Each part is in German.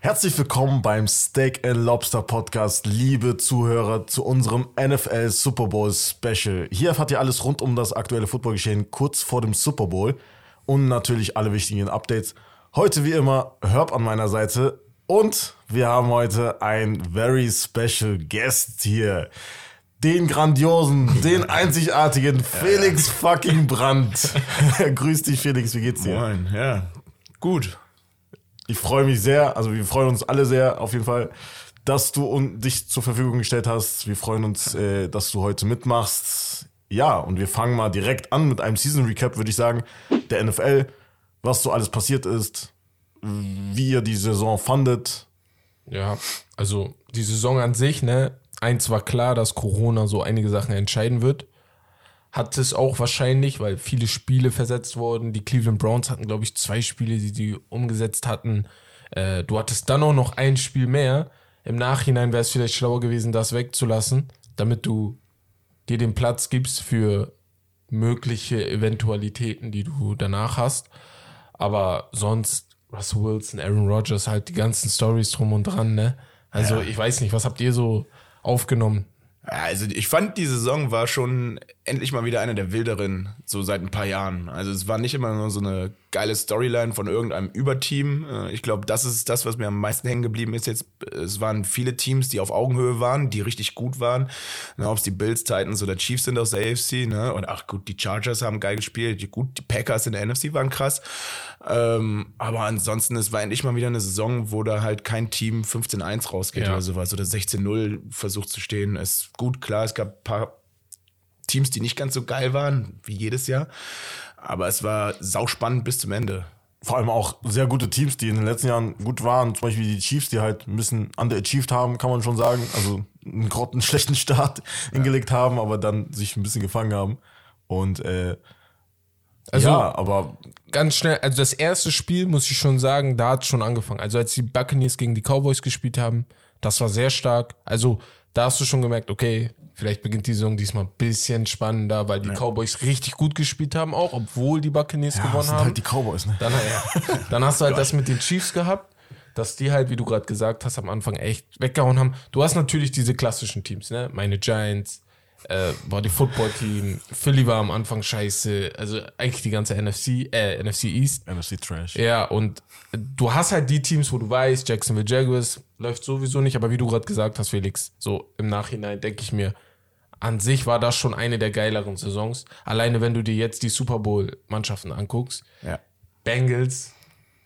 Herzlich willkommen beim Steak and Lobster Podcast, liebe Zuhörer, zu unserem NFL Super Bowl Special. Hier erfahrt ihr alles rund um das aktuelle Footballgeschehen kurz vor dem Super Bowl und natürlich alle wichtigen Updates. Heute wie immer Herb an meiner Seite und wir haben heute ein very special Guest hier. Den grandiosen, den einzigartigen Felix fucking Brandt. Grüß dich, Felix, wie geht's dir? Moin, ja. Gut. Ich freue mich sehr, also wir freuen uns alle sehr auf jeden Fall, dass du dich zur Verfügung gestellt hast. Wir freuen uns, äh, dass du heute mitmachst. Ja, und wir fangen mal direkt an mit einem Season Recap, würde ich sagen, der NFL, was so alles passiert ist, wie ihr die Saison fandet. Ja, also die Saison an sich, ne, eins war klar, dass Corona so einige Sachen entscheiden wird. Hat es auch wahrscheinlich, weil viele Spiele versetzt wurden. Die Cleveland Browns hatten, glaube ich, zwei Spiele, die sie umgesetzt hatten. Äh, du hattest dann auch noch ein Spiel mehr. Im Nachhinein wäre es vielleicht schlauer gewesen, das wegzulassen, damit du dir den Platz gibst für mögliche Eventualitäten, die du danach hast. Aber sonst, Russell Wilson, Aaron Rodgers, halt die ganzen Stories drum und dran, ne? Also ich weiß nicht, was habt ihr so aufgenommen? Also ich fand, die Saison war schon endlich mal wieder eine der wilderen, so seit ein paar Jahren. Also es war nicht immer nur so eine geile Storyline von irgendeinem Überteam. Äh, Ich glaube, das ist das, was mir am meisten hängen geblieben ist jetzt. Es waren viele Teams, die auf Augenhöhe waren, die richtig gut waren. Ob es die Bills, Titans oder Chiefs sind aus der AFC. Ne? Und ach gut, die Chargers haben geil gespielt. Die- Gut, die Packers in der NFC waren krass. Ähm, aber ansonsten, es war endlich mal wieder eine Saison, wo da halt kein Team 15-1 rausgeht Ja. oder sowas. Oder 16-0 versucht zu stehen. Ist gut, klar, es gab ein paar Teams, die nicht ganz so geil waren, wie jedes Jahr. Aber es war sauspannend bis zum Ende. Vor allem auch sehr gute Teams, die in den letzten Jahren gut waren. Zum Beispiel die Chiefs, die halt ein bisschen underachieved haben, kann man schon sagen. Also einen grotten, schlechten Start hingelegt haben, aber dann sich ein bisschen gefangen haben. Und äh, Also- ja, aber ganz schnell, also das erste Spiel, muss ich schon sagen, da hat es schon angefangen. Also als die Buccaneers gegen die Cowboys gespielt haben, das war sehr stark. Also da hast du schon gemerkt, okay, vielleicht beginnt die Saison diesmal ein bisschen spannender, weil die Cowboys richtig gut gespielt haben, auch obwohl die Buccaneers ja, gewonnen das sind haben. halt die Cowboys, ne? Dann, ja. dann hast du halt das mit den Chiefs gehabt, dass die halt, wie du gerade gesagt hast, am Anfang echt weggehauen haben. Du hast natürlich diese klassischen Teams, ne? Meine Giants, äh, war die Football-Team, Philly war am Anfang scheiße, also eigentlich die ganze NFC, äh, NFC East. NFC Trash. Ja, und du hast halt die Teams, wo du weißt, Jacksonville Jaguars läuft sowieso nicht, aber wie du gerade gesagt hast, Felix, so im Nachhinein denke ich mir, an sich war das schon eine der geileren Saisons. Alleine wenn du dir jetzt die Super Bowl-Mannschaften anguckst, Ja. Bengals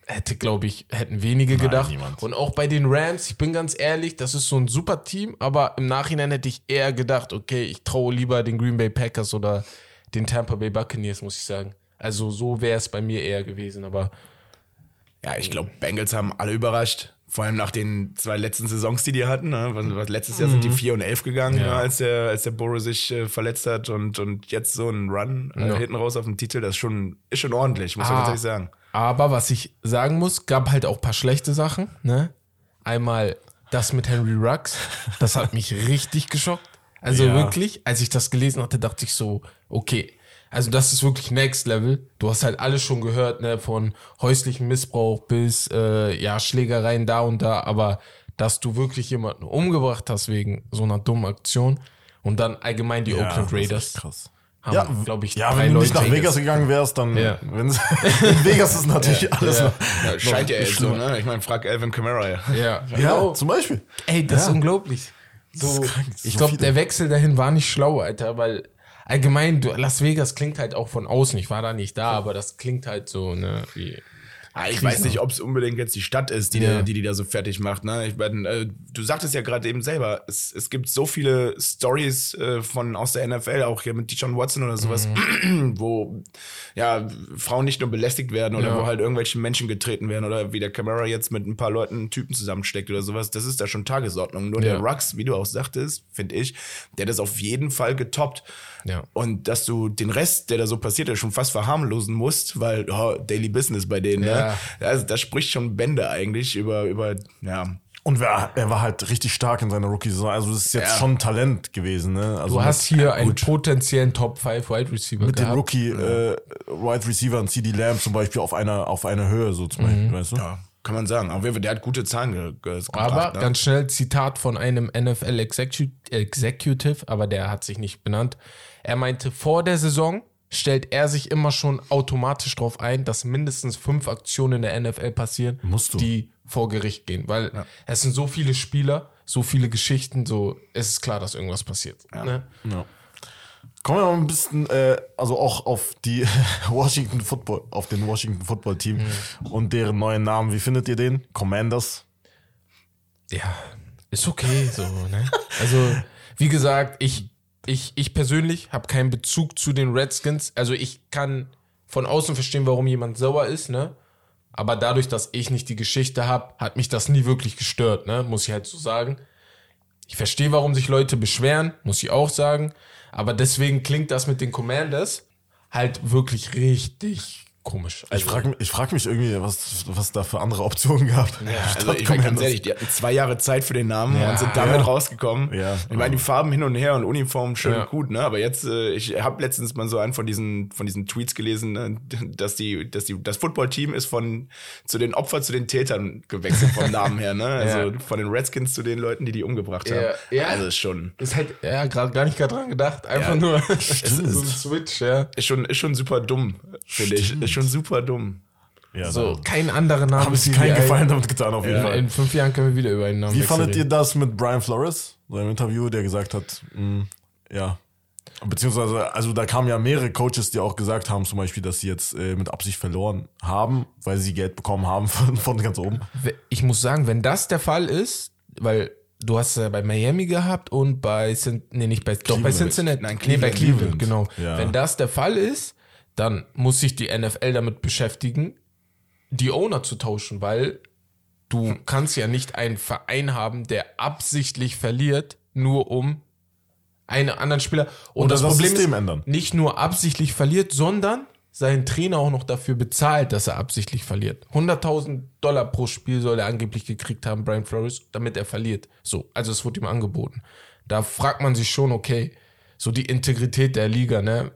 hätte, glaube ich, hätten wenige gedacht. niemand. Und auch bei den Rams, ich bin ganz ehrlich, das ist so ein super Team, aber im Nachhinein hätte ich eher gedacht, okay, ich traue lieber den Green Bay Packers oder den Tampa Bay Buccaneers, muss ich sagen. Also so wäre es bei mir eher gewesen, aber Ja, ich glaube, Bengals haben alle überrascht. Vor allem nach den zwei letzten Saisons, die die hatten. Ne? Letztes Jahr sind die 4 und 11 gegangen, ne? als der, als der Burrow sich äh, verletzt hat und, und jetzt so ein Run äh, Ja. hinten raus auf den Titel, das ist schon, ist schon ordentlich, muss man Ah. natürlich sagen. Aber was ich sagen muss, gab halt auch ein paar schlechte Sachen. Ne? Einmal das mit Henry Rux, das hat mich richtig geschockt. Also Ja. wirklich, als ich das gelesen hatte, dachte ich so, okay, also das ist wirklich Next Level. Du hast halt alles schon gehört, ne, von häuslichem Missbrauch bis äh, ja Schlägereien da und da, aber dass du wirklich jemanden umgebracht hast wegen so einer dummen Aktion und dann allgemein die Ja, Oakland das ist echt Raiders krass. Haben, Ja, glaube ich, ja, wenn du nicht Leute nach Vegas gegangen wärst, dann Ja. in Vegas ist natürlich alles ja. noch. Ja, scheint ja jetzt so, ne? Ich meine, frag Alvin Kamara. Ja. Ja, Ja, zum Beispiel. Ey, das ist Ja. unglaublich. So, ist krank, das ist ich so glaube, der Wechsel dahin war nicht schlau, Alter, weil allgemein, du, Las Vegas klingt halt auch von außen. Ich war da nicht da, aber das klingt halt so, ne, wie. Ah, ich weiß nicht, ob es unbedingt jetzt die Stadt ist, die, Ja. die, die die da so fertig macht. Ne? Ich mein, äh, du sagtest ja gerade eben selber, es, es gibt so viele Stories äh, von aus der NFL, auch hier mit Deshaun Watson oder sowas, wo ja Frauen nicht nur belästigt werden oder Ja. wo halt irgendwelche Menschen getreten werden oder wie der Camera jetzt mit ein paar Leuten einen Typen zusammensteckt oder sowas. Das ist da schon Tagesordnung. Nur der Ja. Rux, wie du auch sagtest, finde ich, der hat das auf jeden Fall getoppt. Ja. Und dass du den Rest, der da so passiert ist, schon fast verharmlosen musst, weil oh, Daily Business bei denen, Ja. ne? Das, das spricht schon Bände eigentlich über, über ja, Und wer, er war halt richtig stark in seiner Rookie-Saison. Also das ist jetzt Ja. schon ein Talent gewesen. Ne? Also Du hast hier einen potenziellen Top 5 Wide Receiver mit den gehabt. Rookie äh, Wide Receivern CD Lamb zum Beispiel auf einer auf einer Höhe so zum Beispiel, weißt du? Ja, kann man sagen. Aber der hat gute Zahlen ge ge gebracht. Aber ne? ganz schnell Zitat von einem NFL Execu Executive, aber der hat sich nicht benannt. Er meinte, vor der Saison stellt er sich immer schon automatisch darauf ein, dass mindestens fünf Aktionen in der NFL passieren, die vor Gericht gehen. Weil es sind so viele Spieler, so viele Geschichten, so es ist klar, dass irgendwas passiert. Ne? Ja. Kommen wir noch ein bisschen, äh, also auch auf die Washington Football, auf den Washington Football Team und deren neuen Namen. Wie findet ihr den? Commanders? Ja, ist okay so, ne? Also, wie gesagt, ich, ich, ich persönlich habe keinen Bezug zu den Redskins. Also ich kann von außen verstehen, warum jemand sauer ist, ne? Aber dadurch, dass ich nicht die Geschichte habe, hat mich das nie wirklich gestört, ne? Muss ich halt so sagen. Ich verstehe, warum sich Leute beschweren, muss ich auch sagen. Aber deswegen klingt das mit den Commanders halt wirklich richtig komisch. Ich Also, frage ich frag mich irgendwie, was, was da für andere Optionen gab. Also ich meine ganz ehrlich, die hatten zwei Jahre Zeit für den Namen Ja. und sind damit Ja. rausgekommen. Ja. Ich meine, die Farben hin und her und Uniformen schön Ja. und gut, ne? Aber jetzt, äh, ich habe letztens mal so einen von diesen, von diesen Tweets gelesen, ne? dass die, dass die, das Footballteam ist von zu den Opfern zu den Tätern gewechselt vom Namen her, ne? Also Ja. von den Redskins zu den Leuten, die die umgebracht haben. Ja. Ja. Also schon, ist halt, ja, gerade gar nicht gerade dran gedacht. Einfach Ja, nur es ist so ein Switch, ja. ist schon, ist schon super dumm, finde ich. Schon super dumm. Ja, So, so. kein anderer Name. Habe ich ist keinen Gefallen damit getan, auf jeden ein- Fall. In fünf Jahren können wir wieder über einen Namen Wie fandet ihr reden. das mit Brian Flores? Seinem Interview, der gesagt hat, mh, ja. Beziehungsweise, also da kamen ja mehrere Coaches, die auch gesagt haben, zum Beispiel, dass sie jetzt äh, mit Absicht verloren haben, weil sie Geld bekommen haben von, von ganz oben. Ich muss sagen, wenn das der Fall ist, weil du hast ja bei Miami gehabt und bei nee, nicht bei, doch bei Cleveland. Cincinnati, Nein, nee, bei Cleveland. Cleveland, genau. Ja. Wenn das der Fall ist, dann muss sich die NFL damit beschäftigen, die Owner zu tauschen, weil du kannst ja nicht einen Verein haben, der absichtlich verliert, nur um einen anderen Spieler. Und Oder das, das Problem System ist, ändern. nicht nur absichtlich verliert, sondern seinen Trainer auch noch dafür bezahlt, dass er absichtlich verliert. 100.000 Dollar pro Spiel soll er angeblich gekriegt haben, Brian Flores, damit er verliert. So, also es wurde ihm angeboten. Da fragt man sich schon, okay, so die Integrität der Liga, ne?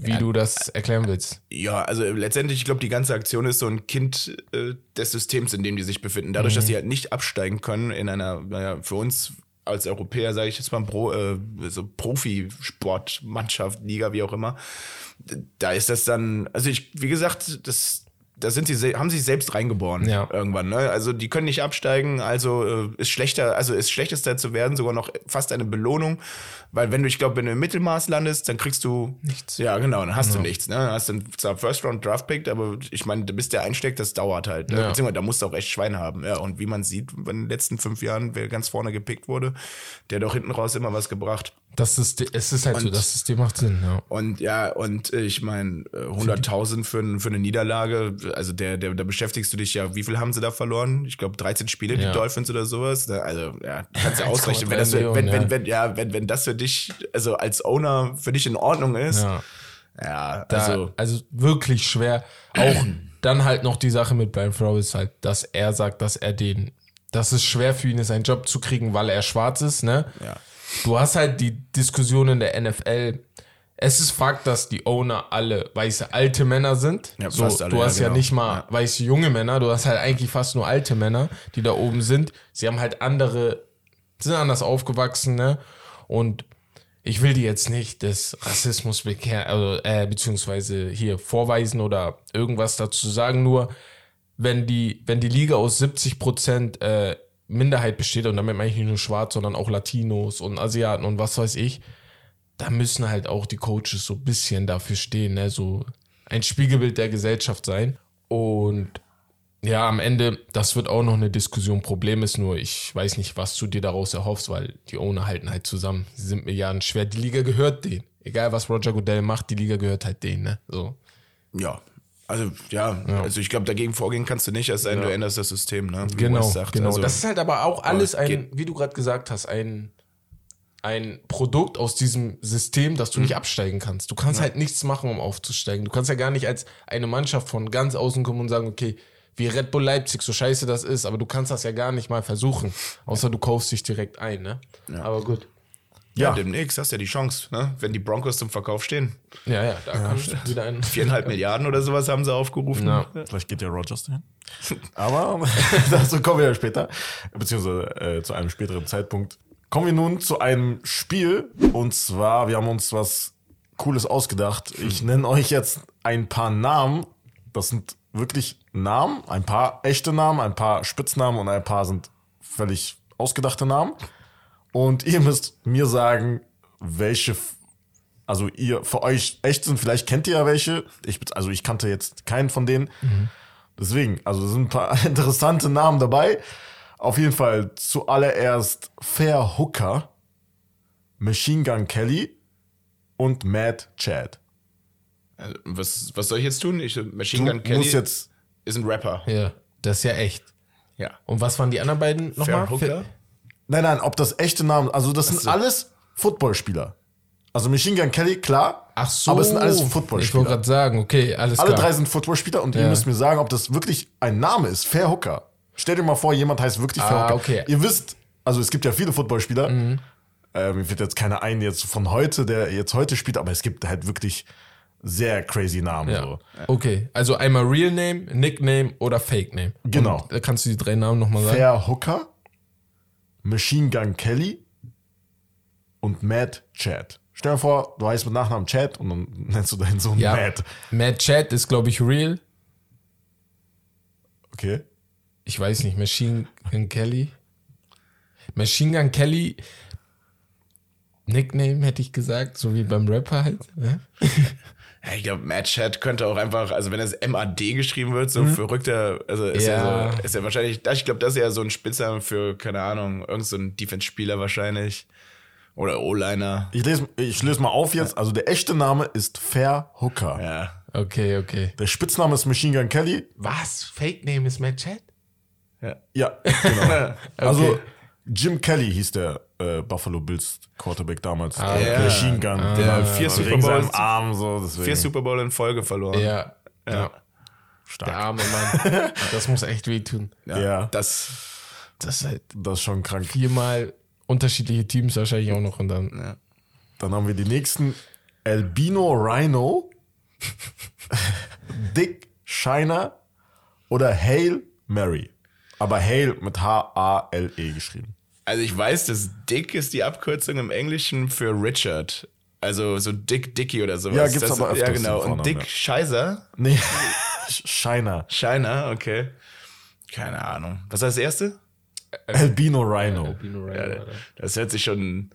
Wie du das erklären willst. Ja, also letztendlich, ich glaube, die ganze Aktion ist so ein Kind äh, des Systems, in dem die sich befinden. Dadurch, dass sie halt nicht absteigen können in einer, naja, für uns als Europäer, sage ich jetzt mal, Pro, äh, so Profisportmannschaft, Liga, wie auch immer, da ist das dann, also ich, wie gesagt, das, da sind sie, haben sie sich selbst reingeboren Ja. irgendwann. Ne? Also die können nicht absteigen, also äh, ist schlechter, also ist schlechtester zu werden sogar noch fast eine Belohnung, weil wenn du, ich glaube, wenn du im Mittelmaß landest, dann kriegst du Nichts. Ja, genau, dann hast du nichts. Ne? Dann hast du zwar First Round Draft Pick, aber ich meine, bis der einsteckt, das dauert halt. Ne? Ja. Beziehungsweise da musst du auch echt Schwein haben. Ja, und wie man sieht, in den letzten fünf Jahren, wer ganz vorne gepickt wurde, der hat auch hinten raus immer was gebracht. Das System, es ist halt so, Und- das System macht Sinn, ja. Und ja, und ich meine, äh, 100.000 für, für eine Niederlage, also der, der, da beschäftigst du dich ja, wie viel haben sie da verloren? Ich glaube 13 Spiele, Ja. die Dolphins oder sowas. Also, ja, kannst du ausrechnen, 1,3 wenn das, für, wenn, wenn, wenn, ja, wenn, wenn das für dich, also als Owner für dich in Ordnung ist, ja. ja, Da, also. also, wirklich schwer. Auch dann halt noch die Sache mit Brian Flores halt, dass er sagt, dass er den, dass es schwer für ihn ist, einen Job zu kriegen, weil er schwarz ist, ne? Ja. Du hast halt die Diskussion in der NFL. Es ist Fakt, dass die Owner alle weiße alte Männer sind. Ja, so, alle, du ja, hast ja, genau. nicht mal weiße junge Männer, du hast halt eigentlich fast nur alte Männer, die da oben sind. Sie haben halt andere, sind anders aufgewachsen, ne? Und ich will die jetzt nicht des Rassismus bekehren, also, äh, beziehungsweise hier vorweisen oder irgendwas dazu sagen, nur wenn die, wenn die Liga aus 70 Prozent äh, Minderheit besteht, und damit meine ich nicht nur Schwarz, sondern auch Latinos und Asiaten und was weiß ich, da müssen halt auch die Coaches so ein bisschen dafür stehen, ne? so ein Spiegelbild der Gesellschaft sein. Und ja, am Ende, das wird auch noch eine Diskussion. Problem ist nur, ich weiß nicht, was du dir daraus erhoffst, weil die Owner halten halt zusammen. Sie sind Milliarden schwer. Die Liga gehört denen. Egal, was Roger Goodell macht, die Liga gehört halt denen, ne? So. Ja. Also, ja, also ich glaube, dagegen vorgehen kannst du nicht, es sei denn, du änderst das System, ne? Wie Genau, sagt. genau. Also, das ist halt aber auch alles ein, geht- wie du gerade gesagt hast, ein, ein Produkt aus diesem System, dass du Mhm. nicht absteigen kannst. Du kannst halt nichts machen, um aufzusteigen. Du kannst ja gar nicht als eine Mannschaft von ganz außen kommen und sagen, okay, wie Red Bull Leipzig, so scheiße das ist, aber du kannst das ja gar nicht mal versuchen. Außer du kaufst dich direkt ein, ne? Aber gut. Ja, Ja. demnächst hast du ja die Chance, ne? wenn die Broncos zum Verkauf stehen. Ja, ja, da kannst du wieder ein. Viereinhalb Milliarden oder sowas haben sie aufgerufen. Ja. Vielleicht geht ja Rogers dahin. Aber dazu kommen wir ja später, beziehungsweise äh, zu einem späteren Zeitpunkt. Kommen wir nun zu einem Spiel. Und zwar, wir haben uns was Cooles ausgedacht. Ich nenne euch jetzt ein paar Namen. Das sind wirklich Namen, ein paar echte Namen, ein paar Spitznamen und ein paar sind völlig ausgedachte Namen. Und ihr müsst mir sagen, welche, also ihr für euch echt sind. Vielleicht kennt ihr ja welche. Ich, also ich kannte jetzt keinen von denen. Deswegen, also es sind ein paar interessante Namen dabei. Auf jeden Fall zuallererst Fair Hooker, Machine Gun Kelly und Mad Chad. Also, was, was soll ich jetzt tun? Ich, Machine Du Gun Kelly musst jetzt, ist ein Rapper. Ja, das ist ja echt. Ja. Und was waren die anderen beiden nochmal? Fair Hooker? nein, nein, ob das echte Namen, also das sind so. alles Footballspieler. Also Machine Gun Kelly, klar. Ach so. Aber es sind alles Ich wollte Footballspieler. gerade sagen, okay, alles Alle klar. drei sind Footballspieler und ihr Ja. müsst mir sagen, ob das wirklich ein Name ist. Fair Hooker. Stell dir mal vor, jemand heißt wirklich Ah, Hooker. okay. Ihr wisst, also es gibt ja viele Footballspieler. Äh, mir fällt jetzt keiner ein jetzt von heute, der jetzt heute spielt, aber es gibt halt wirklich sehr crazy Namen. Ja. So. Okay, also einmal Real Name, Nickname oder Fake Name. Genau. Da kannst du die drei Namen nochmal sagen. Fair Hooker, Machine Gun Kelly und Mad Chad. Stell dir vor, du heißt mit Nachnamen Chad und dann nennst du deinen Sohn Ja. Mad. Mad Chat ist, glaube ich, Real. Okay. Ich weiß nicht, Machine Gun Kelly. Machine Gun Kelly, Nickname hätte ich gesagt, so wie beim Rapper halt. Ne? Ja, ich glaube, Mad Chat könnte auch einfach, also wenn es MAD geschrieben wird, so verrückter, also ist ja, Ja. so, ist ja wahrscheinlich, ich glaube, das ist ja so ein Spitzname für, keine Ahnung, irgend so Defense-Spieler wahrscheinlich. Oder O-Liner. Ich lese, ich löse mal auf jetzt. Also der echte Name ist Fair Hooker. Ja. Okay, okay. Der Spitzname ist Machine Gun Kelly. Was? Fake Name ist Mad Chat? Ja. Ja, genau. Also Okay. Jim Kelly hieß der äh, Buffalo Bills Quarterback damals. Ah, Der okay. Machine Gun. Der hat vier Super Bowls- Arm so. Deswegen. Vier Super Bowl in Folge verloren. Ja. ja. Der Stark. arme Mann. Das muss echt wehtun. Ja. Das, Das ist halt Das ist schon krank. viermal unterschiedliche Teams wahrscheinlich auch noch und dann. Dann haben wir die nächsten. Albino Rhino, Dick Shiner oder Hail Mary. Aber Hail mit H-A-L-E geschrieben. also ich weiß, dass Dick ist die Abkürzung im Englischen für Richard. Also so Dick Dicky oder sowas. Ja, gibt's das, aber öfters Ja, genau. Und Dick ja. Scheißer, Nee, Shiner. Shiner, okay. Keine Ahnung. Was war das erste? Albino Rhino. Ja, das hört sich schon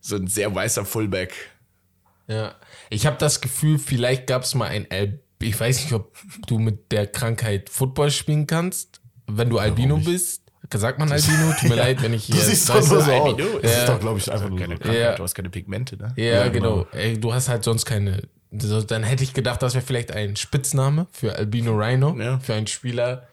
so ein sehr weißer Fullback. Ja. Ich habe das Gefühl, vielleicht gab es mal ein Al ich weiß nicht, ob du mit der Krankheit Football spielen kannst, wenn du Albino bist. Sagt man Albino? Tut mir leid, wenn ich hier. Du siehst doch so aus. Albino Das ist doch, glaube ich, einfach nur Keine so. Ja. du hast keine Pigmente, ne? Ja, genau. Ey, du hast halt sonst keine. so, Dann hätte ich gedacht, das wäre vielleicht ein Spitzname für Albino Rhino, Ja. für einen Spieler,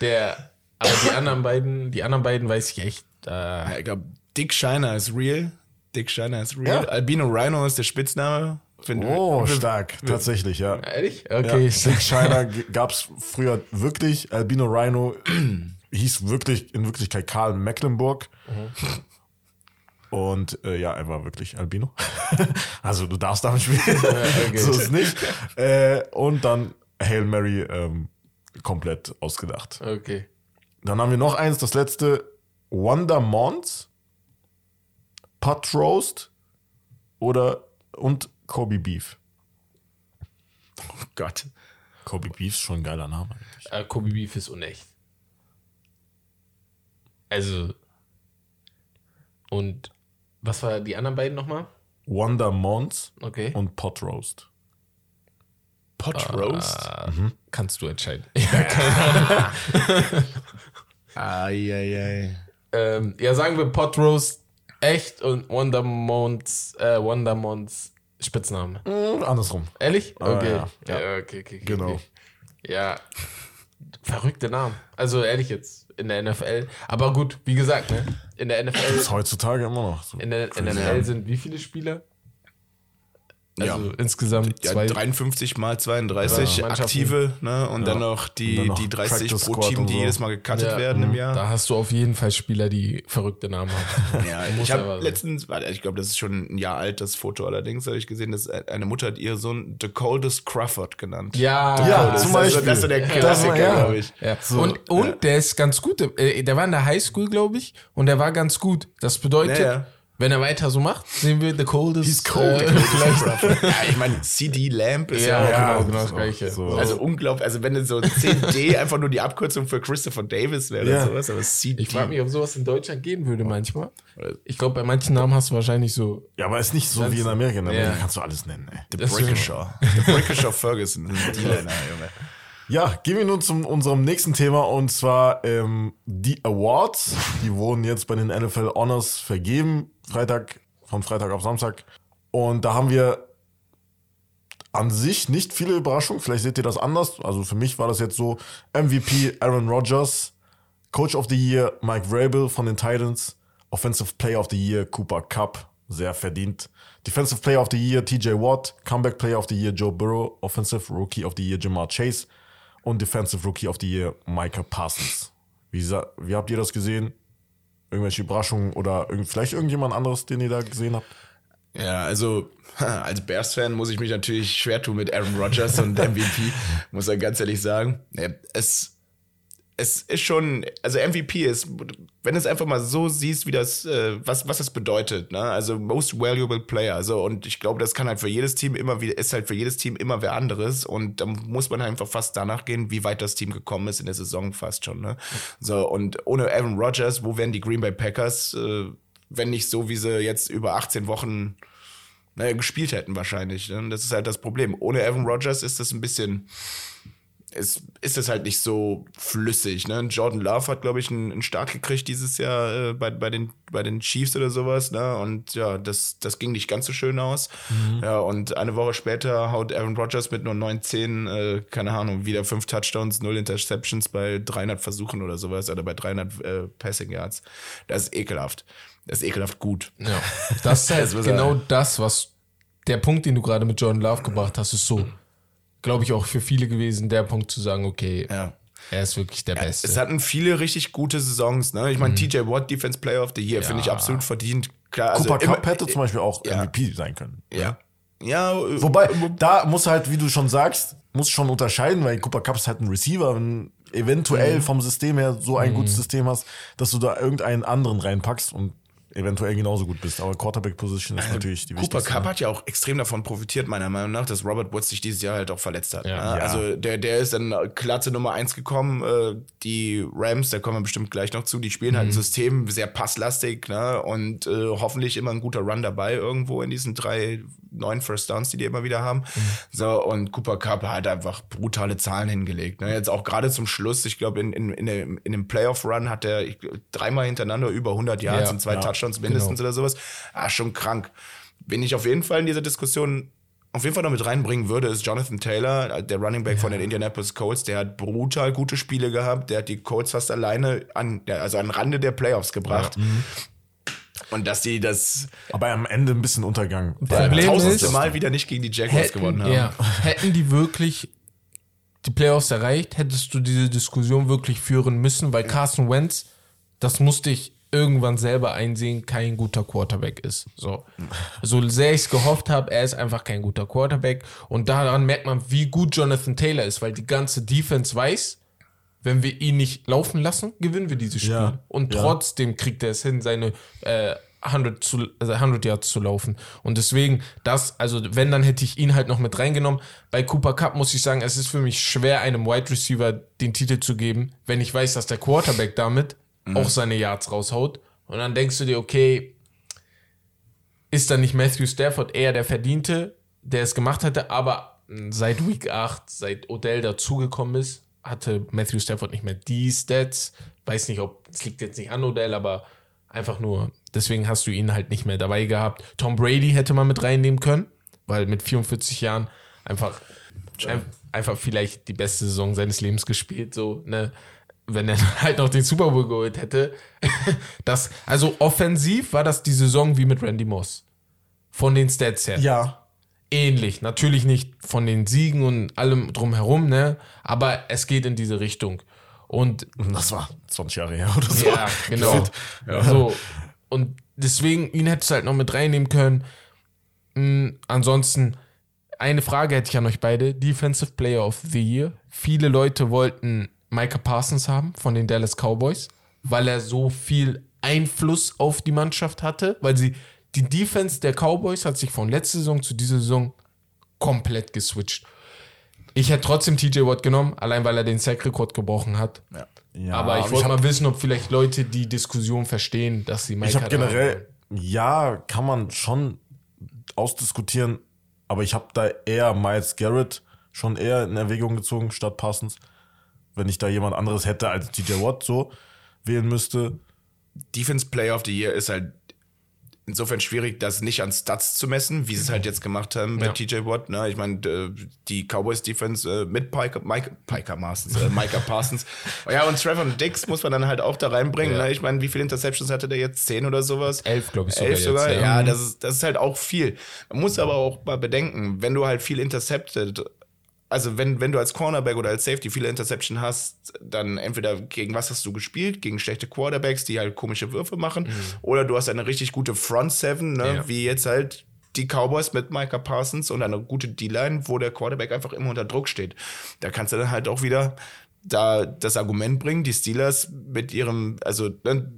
der. Aber die anderen beiden, die anderen beiden weiß ich echt. Äh, Ja, ich glaube, Dick Shiner ist real. Dick Shiner ist real. Ja. Albino Rhino ist der Spitzname. Find- Oh, stark. Tatsächlich, ja. ehrlich? Ja, Okay. Dick Shiner gab es früher wirklich. Albino Rhino hieß wirklich in Wirklichkeit Karl Mecklenburg. Und äh, ja, er war wirklich Albino. also du darfst damit spielen. so ist nicht. Äh, und dann Hail Mary ähm, komplett ausgedacht. Okay. Dann haben wir noch eins, das letzte. Wonder Mons, Pot Roast oder und Kobe Beef. Oh Gott. Kobe Beef ist schon ein geiler Name eigentlich. Äh, Kobe Beef ist unecht. Also. Und was war die anderen beiden nochmal? Wonder Mons Okay. und Pot Roast. Pot Roast? Äh, Kannst du entscheiden. Eieiei. ähm, ja, sagen wir Pot Roast echt und Wonder Mons, äh, Wonder Mons Spitzname. Hm, andersrum. Ehrlich? Okay. ja. ja. okay, okay, okay. Genau. Okay. Ja. Verrückte Namen. Also ehrlich jetzt in der NFL. Aber gut, wie gesagt, ne? In der Das ist NFL, heutzutage immer noch so. in der NFL sind wie viele Spieler? Also Ja. insgesamt Ja, zwei. 53 mal 32 Ja, aktive, ne? Und dann noch die, dann noch die 30 Practice pro Team, die so. jedes Mal gecuttet werden im Jahr. Da hast du auf jeden Fall Spieler, die verrückte Namen haben. Ja, ich habe letztens, warte, ich glaube, das ist schon ein Jahr alt, das Foto allerdings, habe ich gesehen, dass eine Mutter hat ihren Sohn The Coldest Crawford genannt. Ja, Ja, zum ist also- Beispiel. Das ist so der Klassiker, glaube ich. Ja. So, und und der ist ganz gut. Äh, Der war in der Highschool, glaube ich, und der war ganz gut. Das bedeutet. Wenn er weiter so macht, sehen wir The Coldest. He's cold. Äh, vielleicht. Ja, ich meine, CD Lamp ist ja, ja, auch genau, genau das Gleiche. so. Also unglaublich, also wenn so CD einfach nur die Abkürzung für Christopher Davis wäre Ja. oder sowas, aber CD. Ich frage mich, ob sowas in Deutschland gehen würde manchmal. Ich glaube, bei manchen Namen hast du wahrscheinlich so. Ja, aber ist nicht so wie in Amerika. In Amerika Ja. kannst du alles nennen, ey. The Brickishaw. The Brickishaw Ferguson. Die Länder, Junge. Ja, gehen wir nun zu unserem nächsten Thema und zwar ähm, die Awards. Die wurden jetzt bei den NFL Honors vergeben, Freitag, von Freitag auf Samstag. Und da haben wir an sich nicht viele Überraschungen. Vielleicht seht ihr das anders. Also für mich war das jetzt so: MVP Aaron Rodgers, Coach of the Year Mike Vrabel von den Titans, Offensive Player of the Year Cooper Cup, sehr verdient. Defensive Player of the Year TJ Watt, Comeback Player of the Year Joe Burrow, Offensive Rookie of the Year Jamar Chase und Defensive Rookie of the Year Micah Parsons. Wie, wie habt ihr das gesehen? Irgendwelche Überraschungen oder irgend, vielleicht irgendjemand anderes, den ihr da gesehen habt? Ja, also als Bears-Fan muss ich mich natürlich schwer tun mit Aaron Rodgers und MVP, muss er ganz ehrlich sagen. Es, es ist schon, also MVP ist, wenn du es einfach mal so siehst, wie das, äh, was, was das bedeutet, ne? Also most valuable player. Also, und ich glaube, das kann halt für jedes Team immer wieder, ist halt für jedes Team immer wer anderes. Und da muss man einfach fast danach gehen, wie weit das Team gekommen ist in der Saison fast schon, ne? So, und ohne Aaron Rodgers, wo wären die Green Bay Packers, äh, wenn nicht so, wie sie jetzt über 18 Wochen naja, gespielt hätten wahrscheinlich. Ne? Das ist halt das Problem. Ohne Aaron Rodgers ist das ein bisschen, ist, ist es halt nicht so flüssig. Ne? Jordan Love hat, glaube ich, einen, einen Start gekriegt dieses Jahr äh, bei, bei, den, bei den Chiefs oder sowas. Ne? Und ja, das, das ging nicht ganz so schön aus. Ja, und eine Woche später haut Aaron Rodgers mit nur 9-10, äh, keine Ahnung, wieder fünf Touchdowns, null Interceptions bei 300 Versuchen oder sowas oder bei 300 äh, Passing Yards. Das ist ekelhaft. Das ist ekelhaft gut. Ja. Das ist halt Das genau das, was der Punkt, den du gerade mit Jordan Love gebracht hast, ist so, glaube ich, auch für viele gewesen, der Punkt zu sagen, okay, Ja. er ist wirklich der Beste. Es hatten viele richtig gute Saisons. Ne? Ich meine, TJ Watt, Defense Player of the Year, finde ich Ja. absolut verdient. Klar, also Cooper Cup hätte zum Beispiel auch ja. MVP sein können. Ja. Ja, äh, Wobei, da muss halt, wie du schon sagst, muss schon unterscheiden, weil Cooper Cup ist halt ein Receiver, wenn eventuell vom System her so ein gutes System hast, dass du da irgendeinen anderen reinpackst und eventuell genauso gut bist. Aber Quarterback-Position ist natürlich die Cooper wichtigste. Cup ne? hat ja auch extrem davon profitiert, meiner Meinung nach, dass Robert Woods sich dieses Jahr halt auch verletzt hat. Ja. ne? Ja. Also der, der ist dann klar zur Nummer eins gekommen. Äh, Die Rams, da kommen wir bestimmt gleich noch zu, die spielen halt ein System sehr passlastig ne? und äh, hoffentlich immer ein guter Run dabei irgendwo in diesen drei neun First Downs, die die immer wieder haben. So, und Cooper Cup hat einfach brutale Zahlen hingelegt. Ne? Jetzt auch gerade zum Schluss, ich glaube, in, in, in, dem, in dem Playoff-Run hat er dreimal hintereinander über 100 Yards Ja, und zwei ja, Touchdowns mindestens oder sowas. Ah, schon krank. Wen ich auf jeden Fall in dieser Diskussion auf jeden Fall noch mit reinbringen würde, ist Jonathan Taylor, der Running Back von den Indianapolis Colts. Der hat brutal gute Spiele gehabt. Der hat die Colts fast alleine an, ja, also an Rande der Playoffs gebracht. Und dass die das Aber am Ende ein bisschen Untergang. Problem tausendste ist- Mal wieder nicht gegen die Jaguars gewonnen haben. ja, hätten die wirklich die Playoffs erreicht, hättest du diese Diskussion wirklich führen müssen, weil Carson Wentz, das musste ich irgendwann selber einsehen, kein guter Quarterback ist. So, so sehr ich es gehofft habe, er ist einfach kein guter Quarterback. Und daran merkt man, wie gut Jonathan Taylor ist, weil die ganze Defense weiß, wenn wir ihn nicht laufen lassen, gewinnen wir dieses Spiel. Ja, Und ja. trotzdem kriegt er es hin, seine äh, 100, zu, also 100 Yards zu laufen. Und deswegen, das, also wenn, dann hätte ich ihn halt noch mit reingenommen. Bei Cooper Cup muss ich sagen, es ist für mich schwer, einem Wide Receiver den Titel zu geben, wenn ich weiß, dass der Quarterback damit auch seine Yards raushaut. Und dann denkst du dir, okay, ist dann nicht Matthew Stafford eher der Verdiente, der es gemacht hätte, aber seit Week 8, seit Odell dazugekommen ist, hatte Matthew Stafford nicht mehr die Stats. Weiß nicht, ob es liegt jetzt nicht an Odell, aber einfach nur, deswegen hast du ihn halt nicht mehr dabei gehabt. Tom Brady hätte man mit reinnehmen können, weil mit 44 Jahren einfach, ein, einfach vielleicht die beste Saison seines Lebens gespielt, so, ne? Wenn er halt noch den Super Bowl geholt hätte. das, also offensiv war das die Saison wie mit Randy Moss. Von den Stats her. Ja. Ähnlich. Natürlich nicht von den Siegen und allem drumherum, ne? Aber es geht in diese Richtung. Und Das war 20 Jahre her oder so. ja, genau. So. Und deswegen, ihn hättest du halt noch mit reinnehmen können. Mm, ansonsten, eine Frage hätte ich an euch beide. Defensive Player of the Year. Viele Leute wollten Micah Parsons haben von den Dallas Cowboys, weil er so viel Einfluss auf die Mannschaft hatte, weil sie, die Defense der Cowboys hat sich von letzter Saison zu dieser Saison komplett geswitcht. Ich hätte trotzdem TJ Watt genommen, allein weil er den Sack-Rekord gebrochen hat. Ja, aber ich wollte mal wissen, ob vielleicht Leute die Diskussion verstehen, dass sie Micah Ich habe haben. generell, ja, kann man schon ausdiskutieren, aber ich habe da eher Miles Garrett schon eher in Erwägung gezogen statt Parsons. Wenn ich da jemand anderes hätte als TJ Watt so wählen müsste. Defense Player of the Year ist halt insofern schwierig, das nicht an Stats zu messen, wie sie es halt jetzt gemacht haben bei Ja. TJ Watt. Ne? Ich meine, die Cowboys Defense äh, mit Piker, Mike, Piker Parsons, äh, Micah Parsons. ja, und Trevor Dix muss man dann halt auch da reinbringen. Ja. Ne? Ich meine, wie viele Interceptions hatte der jetzt? Zehn oder sowas? Elf, glaube ich, sogar. Elf sogar, jetzt, ja, das, ist, das ist halt auch viel. Man muss aber auch mal bedenken, wenn du halt viel intercepted, also wenn, wenn du als Cornerback oder als Safety viele Interception hast, dann entweder gegen was hast du gespielt, gegen schlechte Quarterbacks, die halt komische Würfe machen, oder du hast eine richtig gute Front Seven, ne, Ja. wie jetzt halt die Cowboys mit Micah Parsons und eine gute D-Line, wo der Quarterback einfach immer unter Druck steht. Da kannst du dann halt auch wieder da das Argument bringen, die Steelers mit ihrem, also ne,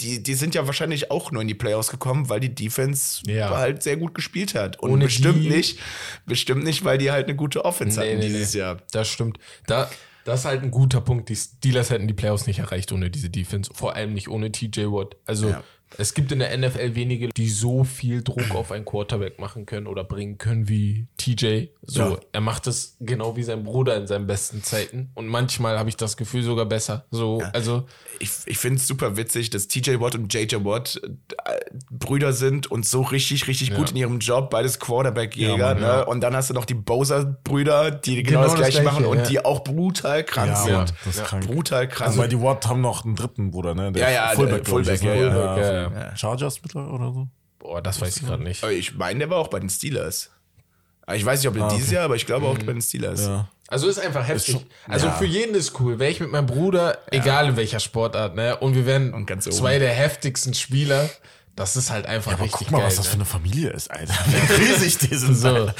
die, die sind ja wahrscheinlich auch nur in die Playoffs gekommen, weil die Defense Ja. halt sehr gut gespielt hat. Und Ohne bestimmt die- nicht, bestimmt nicht, weil die halt eine gute Offense Nee, hatten nee, dieses nee. Jahr. Das stimmt. Da, das ist halt ein guter Punkt. Die Steelers hätten die Playoffs nicht erreicht ohne diese Defense. Vor allem nicht ohne TJ Watt. Also Ja. Es gibt in der NFL wenige, die so viel Druck auf einen Quarterback machen können oder bringen können wie TJ. So, Ja. er macht es genau wie sein Bruder in seinen besten Zeiten. Und manchmal habe ich das Gefühl sogar besser. So, also Ich, ich finde es super witzig, dass TJ Watt und JJ Watt äh, Brüder sind und so richtig, richtig gut in ihrem Job, beides Quarterback-Jäger. Ja, ne? ja. Und dann hast du noch die Bowser-Brüder, die genau, Genau das das gleiche Gleiche, machen und ja. die auch brutal krank Ja, sind. Das ist krank. Brutal krank. Also, weil die Watt haben noch einen dritten Bruder, ne? Der Ja, ja, Fullback, der Fullback, ist, ja, ja. Fullback, ja, ja. ja. Chargers oder so? boah, das weiß ich gerade nicht. Aber ich meine, der war auch bei den Steelers. Aber Ich weiß nicht, ob Ah, dieses okay. Jahr, aber ich glaube auch bei den Steelers. Ja. Also ist einfach heftig. schon- also ja. für jeden ist cool. Wäre ich mit meinem Bruder, egal in welcher Sportart, ne? Und wir wären Und ganz oben. zwei der heftigsten Spieler. Das ist halt einfach Aber richtig guck mal, geil. was das ne? für eine Familie ist, Alter. Wie riesig die sind. So.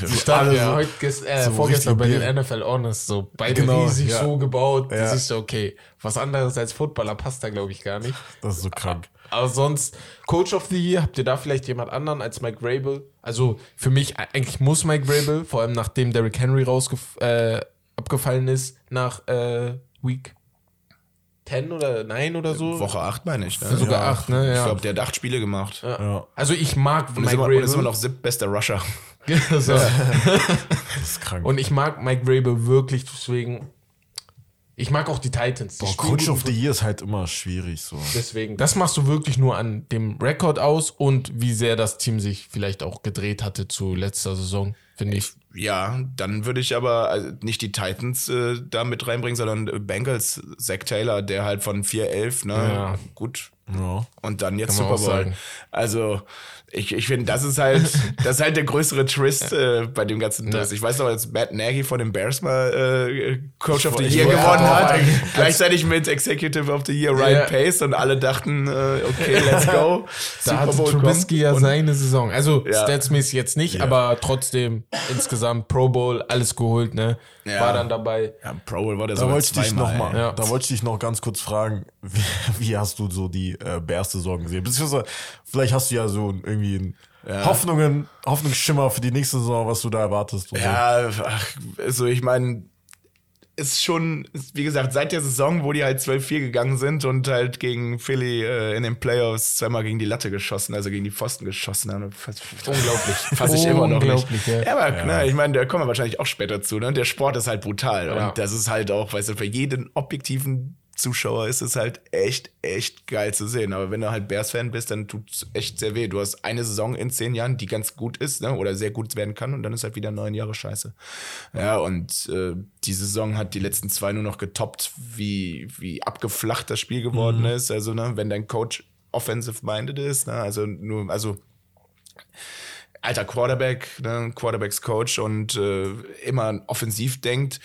Die standen Alle ja so- heute gest, äh, so vorgestern bei den NFL Honest, so beide Genau, riesig ja. so gebaut. Ja. Das ist so, okay. Was anderes als Footballer passt da, glaube ich, gar nicht. Das ist so krank. Aber sonst, Coach of the Year, habt ihr da vielleicht jemand anderen als Mike Vrabel? Also für mich, eigentlich muss Mike Vrabel, vor allem nachdem Derrick Henry rausgef äh, abgefallen ist, nach äh, Week 10 oder 9 oder so. Woche 8 meine ich. Ne? Sogar Ja. 8, ne? Ich Ja. glaube, der hat acht Spiele gemacht. Ja, Also ich mag Und Mike immer, Vrabel. und ist immer noch siebtbester Rusher. das ist krank. Und ich mag Mike Vrabel wirklich, deswegen. Ich mag auch die Titans. Die Boah, Coach of the Year ist halt immer schwierig so. Deswegen, das machst du wirklich nur an dem Rekord aus und wie sehr das Team sich vielleicht auch gedreht hatte zu letzter Saison, finde ich. Ja, dann würde ich aber also nicht die Titans äh, da mit reinbringen, sondern Bengals, Zach Taylor, der halt von 4-11, ne? Ja. Gut. Ja. Und dann jetzt Super Bowl. Also, ich, ich finde, das ist halt, das ist halt der größere Twist äh, bei dem ganzen Twist. Ich weiß noch, als Matt Nagy von den Bears mal äh, Coach of the Year gewonnen hat. Gleichzeitig mit Executive of the Year Ryan Ja. Pace und alle dachten, äh, okay, let's go. Da Bowl Trubisky ja seine Saison. Also Ja. statsmäßig jetzt nicht, aber trotzdem insgesamt Pro Bowl, alles geholt, ne? Ja. War dann dabei. Ja, Pro Bowl war der Da wollte ich dich noch mal. Ja. da wollte ich dich noch ganz kurz fragen, wie, wie hast du so die äh, Bears-Saison gesehen? Beziehungsweise, vielleicht hast du ja so irgendwie ein Hoffnungen, Hoffnungsschimmer für die nächste Saison, was du da erwartest. Ja, ach, also ich meine, ist schon, ist, wie gesagt, seit der Saison, wo die halt 12-4 gegangen sind und halt gegen Philly äh, in den Playoffs zweimal gegen die Latte geschossen, also gegen die Pfosten geschossen haben. Unglaublich. Fass ich immer noch nicht. Unglaublich, ja. Ja, aber klar, ich meine, da kommen wir wahrscheinlich auch später zu, ne? Der Sport ist halt brutal. Ja. Und das ist halt auch, weißt du, für jeden objektiven Zuschauer ist es halt echt, echt geil zu sehen. Aber wenn du halt Bears-Fan bist, dann tut's echt sehr weh. Du hast eine Saison in zehn Jahren, die ganz gut ist, ne? Oder sehr gut werden kann und dann ist halt wieder neun Jahre scheiße. Ja, und äh, die Saison hat die letzten zwei nur noch getoppt, wie, wie abgeflacht das Spiel geworden ist. Also, ne, wenn dein Coach offensive-minded ist, ne? Also nur, also alter Quarterback, ne, Quarterbacks Coach und äh, immer offensiv denkt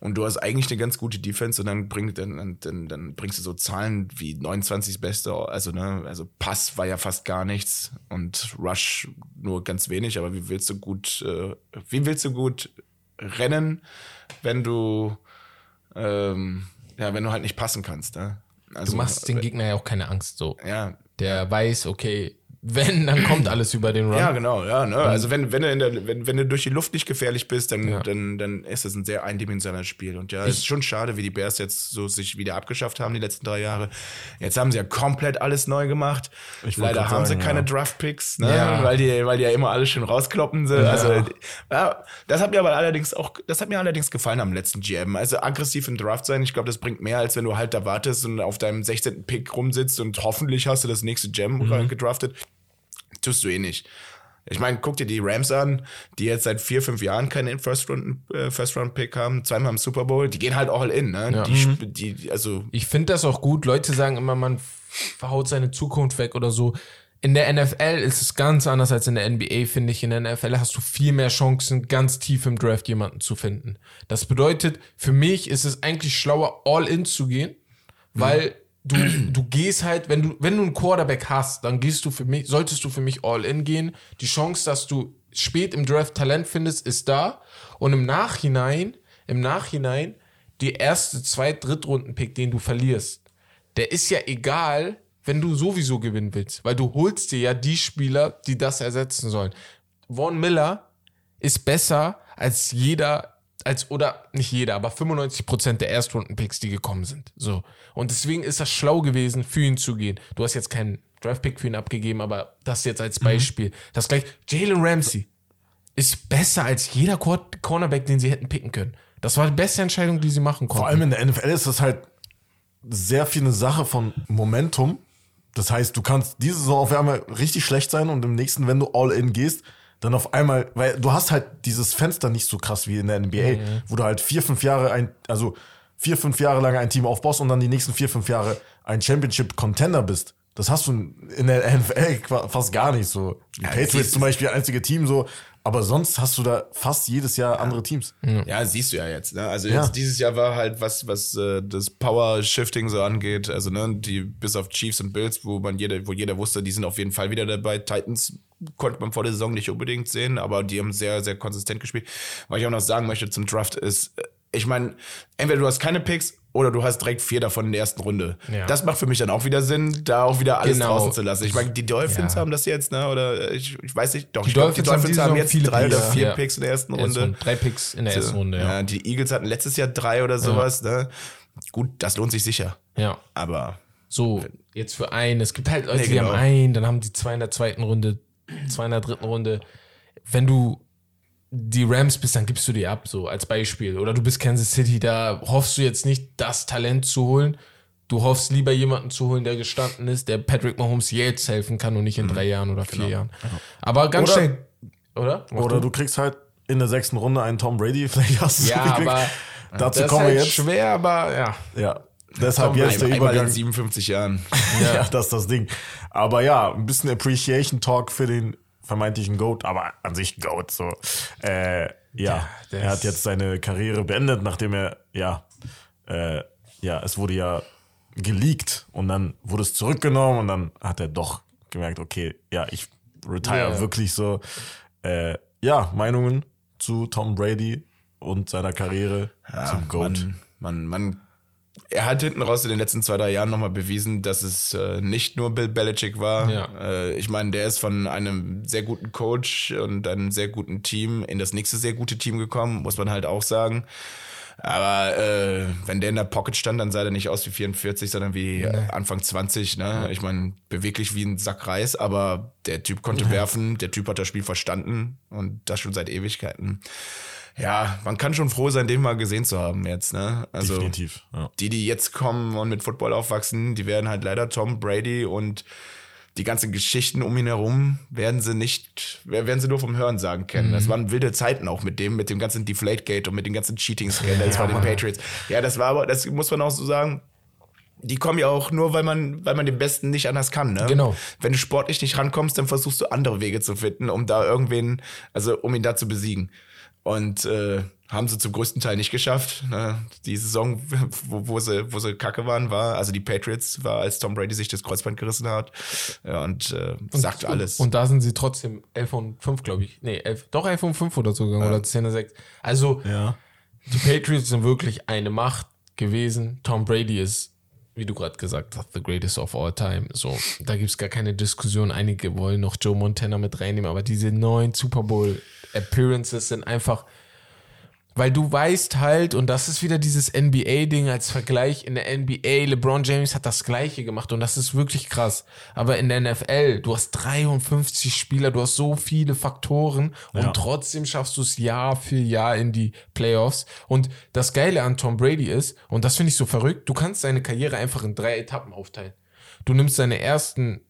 und du hast eigentlich eine ganz gute Defense und dann, bringt, dann, dann, dann bringst du so Zahlen wie 29 Beste, also ne, also Pass war ja fast gar nichts und Rush nur ganz wenig, aber wie willst du gut, äh, wie willst du gut rennen, wenn du ähm, ja, wenn du halt nicht passen kannst, ne? Also, Du machst den Gegner ja auch keine Angst so. ja, Der weiß, okay, wenn, dann kommt alles über den Run. Ja, genau, ja. Ne? Also wenn, wenn, du in der, wenn, wenn du durch die Luft nicht gefährlich bist, dann, Ja. dann, dann ist es ein sehr eindimensionales Spiel. Und ja, es ist schon schade, wie die Bears jetzt so sich wieder abgeschafft haben die letzten drei Jahre. Jetzt haben sie ja komplett alles neu gemacht. Ich Leider haben sagen, sie keine ja. Draftpicks, ne? Ja. weil, die, weil die ja immer alles schön rauskloppen. So. Also das hat mir aber allerdings auch, das hat mir allerdings gefallen am letzten GM. Also aggressiv im Draft sein, ich glaube, das bringt mehr, als wenn du halt da wartest und auf deinem 16. Pick rumsitzt und hoffentlich hast du das nächste Gem Mhm. gedraftet tust du eh nicht. Ich meine, guck dir die Rams an, die jetzt seit vier, fünf Jahren keinen First-Round-Pick äh, First -Pick haben, zweimal im Super Bowl. Die gehen halt all in, ne? Ja. Die, sp- die, also, Ich finde das auch gut. Leute sagen immer, man verhaut seine Zukunft weg oder so. In der NFL ist es ganz anders als in der NBA, finde ich. In der NFL hast du viel mehr Chancen, ganz tief im Draft jemanden zu finden. Das bedeutet, für mich ist es eigentlich schlauer, all in zu gehen, weil du, du gehst halt, wenn du, wenn du einen Quarterback hast, dann gehst du für mich, solltest du für mich all in gehen. Die Chance, dass du spät im Draft Talent findest, ist da. Und im Nachhinein, im Nachhinein, die erste, zweit, Drittrunden-Pick, den du verlierst, der ist ja egal, wenn du sowieso gewinnen willst, weil du holst dir ja die Spieler, die das ersetzen sollen. Vaughn Miller ist besser als jeder, als oder nicht jeder, aber 95% der Erstrunden-Picks, die gekommen sind. So. Und deswegen ist das schlau gewesen, für ihn zu gehen. Du hast jetzt keinen Draft-Pick für ihn abgegeben, aber das jetzt als Beispiel. Das gleich, Jalen Ramsey ist besser als jeder Cornerback, den sie hätten picken können. Das war die beste Entscheidung, die sie machen konnten. Vor allem in der NFL ist das halt sehr viel eine Sache von Momentum. Das heißt, du kannst diese Saison auf einmal richtig schlecht sein und im nächsten, wenn du all in gehst, dann auf einmal, weil du hast halt dieses Fenster nicht so krass wie in der NBA, wo du halt vier, fünf Jahre ein, also vier, fünf Jahre lang ein Team aufbaust und dann die nächsten vier, fünf Jahre ein Championship-Contender bist. Das hast du in der NFL fast gar nicht so. Die Ja, Patriots zum Beispiel, einzige Team so, aber sonst hast du da fast jedes Jahr andere Teams. ja, siehst du ja jetzt. Ne? Also Ja. jetzt dieses Jahr war halt was, was äh, das Power-Shifting so angeht. Also ne, die bis auf Chiefs und Bills, wo man jeder, wo jeder wusste, die sind auf jeden Fall wieder dabei. Titans konnte man vor der Saison nicht unbedingt sehen, aber die haben sehr, sehr konsistent gespielt. Was ich auch noch sagen möchte zum Draft ist, äh, ich meine, entweder du hast keine Picks oder du hast direkt vier davon in der ersten Runde. Ja. Das macht für mich dann auch wieder Sinn, da auch wieder alles Genau. draußen zu lassen. Ich meine, die Dolphins Ja. haben das jetzt, ne? Oder ich, ich weiß nicht, doch, Die Dolphins die haben Dolphins haben Saison jetzt viele drei oder vier ja. Picks in der ersten Erste Runde. Drei Picks in der ersten Runde, ja. Die Eagles hatten letztes Jahr drei oder sowas, ne? Gut, das lohnt sich sicher. ja. Aber So, jetzt für einen. Es gibt halt Leute, Nee, die genau. haben einen, dann haben die zwei in der zweiten Runde, zwei in der dritten Runde. Wenn du die Rams bist, dann gibst du die ab, so als Beispiel. Oder du bist Kansas City, da hoffst du jetzt nicht, das Talent zu holen. Du hoffst lieber jemanden zu holen, der gestanden ist, der Patrick Mahomes jetzt helfen kann und nicht in drei Jahren oder vier Jahren. Aber ganz Oder- schnell. Oder? Mach Oder du. du kriegst halt in der sechsten Runde einen Tom Brady, vielleicht hast du es Ja, gekriegt. aber Dazu das ist kommen wir halt jetzt. schwer, aber ja. Ja, deshalb Tom jetzt der Übergang. in 57 Jahren. Ja. das ist das Ding. Aber ja, ein bisschen Appreciation Talk für den vermeintlichen Goat, aber an sich Goat so. Äh, ja, der er hat jetzt seine Karriere beendet, nachdem er, ja, äh, ja, es wurde ja geleakt und dann wurde es zurückgenommen und dann hat er doch gemerkt, okay, ja, ich retire Ja. wirklich so. Äh, ja, Meinungen zu Tom Brady und seiner Karriere zum Goat. Man, man, man, er hat hinten raus in den letzten zwei, drei Jahren nochmal bewiesen, dass es äh, nicht nur Bill Belichick war. Ja. Äh, ich meine, der ist von einem sehr guten Coach und einem sehr guten Team in das nächste sehr gute Team gekommen, muss man halt auch sagen. Aber äh, wenn der in der Pocket stand, dann sah der nicht aus wie 44, sondern wie äh, Anfang 20. Ne? Ich meine, beweglich wie ein Sack Reis, aber der Typ konnte werfen, der Typ hat das Spiel verstanden und das schon seit Ewigkeiten. Ja, man kann schon froh sein, den mal gesehen zu haben jetzt. Ne? Also Definitiv. Ja. die, die jetzt kommen und mit Football aufwachsen, die werden halt leider Tom Brady und die ganzen Geschichten um ihn herum werden sie nicht, werden sie nur vom Hören sagen kennen. Das waren wilde Zeiten auch mit dem, mit dem ganzen Deflategate und mit den ganzen Cheating-Scandals bei den Patriots. Ja, das war aber, das muss man auch so sagen. die kommen ja auch nur, weil man, weil man den Besten nicht anders kann. Ne? Genau. Wenn du sportlich nicht rankommst, dann versuchst du andere Wege zu finden, um da irgendwen, also um ihn da zu besiegen. Und äh, haben sie zum größten Teil nicht geschafft. Ne? Die Saison, wo, wo, sie, wo sie kacke waren, war, also die Patriots war, als Tom Brady sich das Kreuzband gerissen hat. Ja, und, äh, sagt alles. Und da sind sie trotzdem 11 und 5, glaube ich. Nee, 11, doch 11 und 5 oder so gegangen, oder 10 und 6. Also, Ja. die Patriots sind wirklich eine Macht gewesen. Tom Brady ist, wie du gerade gesagt hast, the greatest of all time. So, da gibt's gar keine Diskussion. Einige wollen noch Joe Montana mit reinnehmen, aber diese neuen Super Bowl Appearances sind einfach, weil du weißt halt, und das ist wieder dieses NBA-Ding als Vergleich, in der NBA, LeBron James hat das gleiche gemacht und das ist wirklich krass. Aber in der NFL, du hast 53 Spieler, du hast so viele Faktoren und Ja. trotzdem schaffst du es Jahr für Jahr in die Playoffs. Und das Geile an Tom Brady ist, und das finde ich so verrückt, du kannst seine Karriere einfach in drei Etappen aufteilen. Du nimmst seine ersten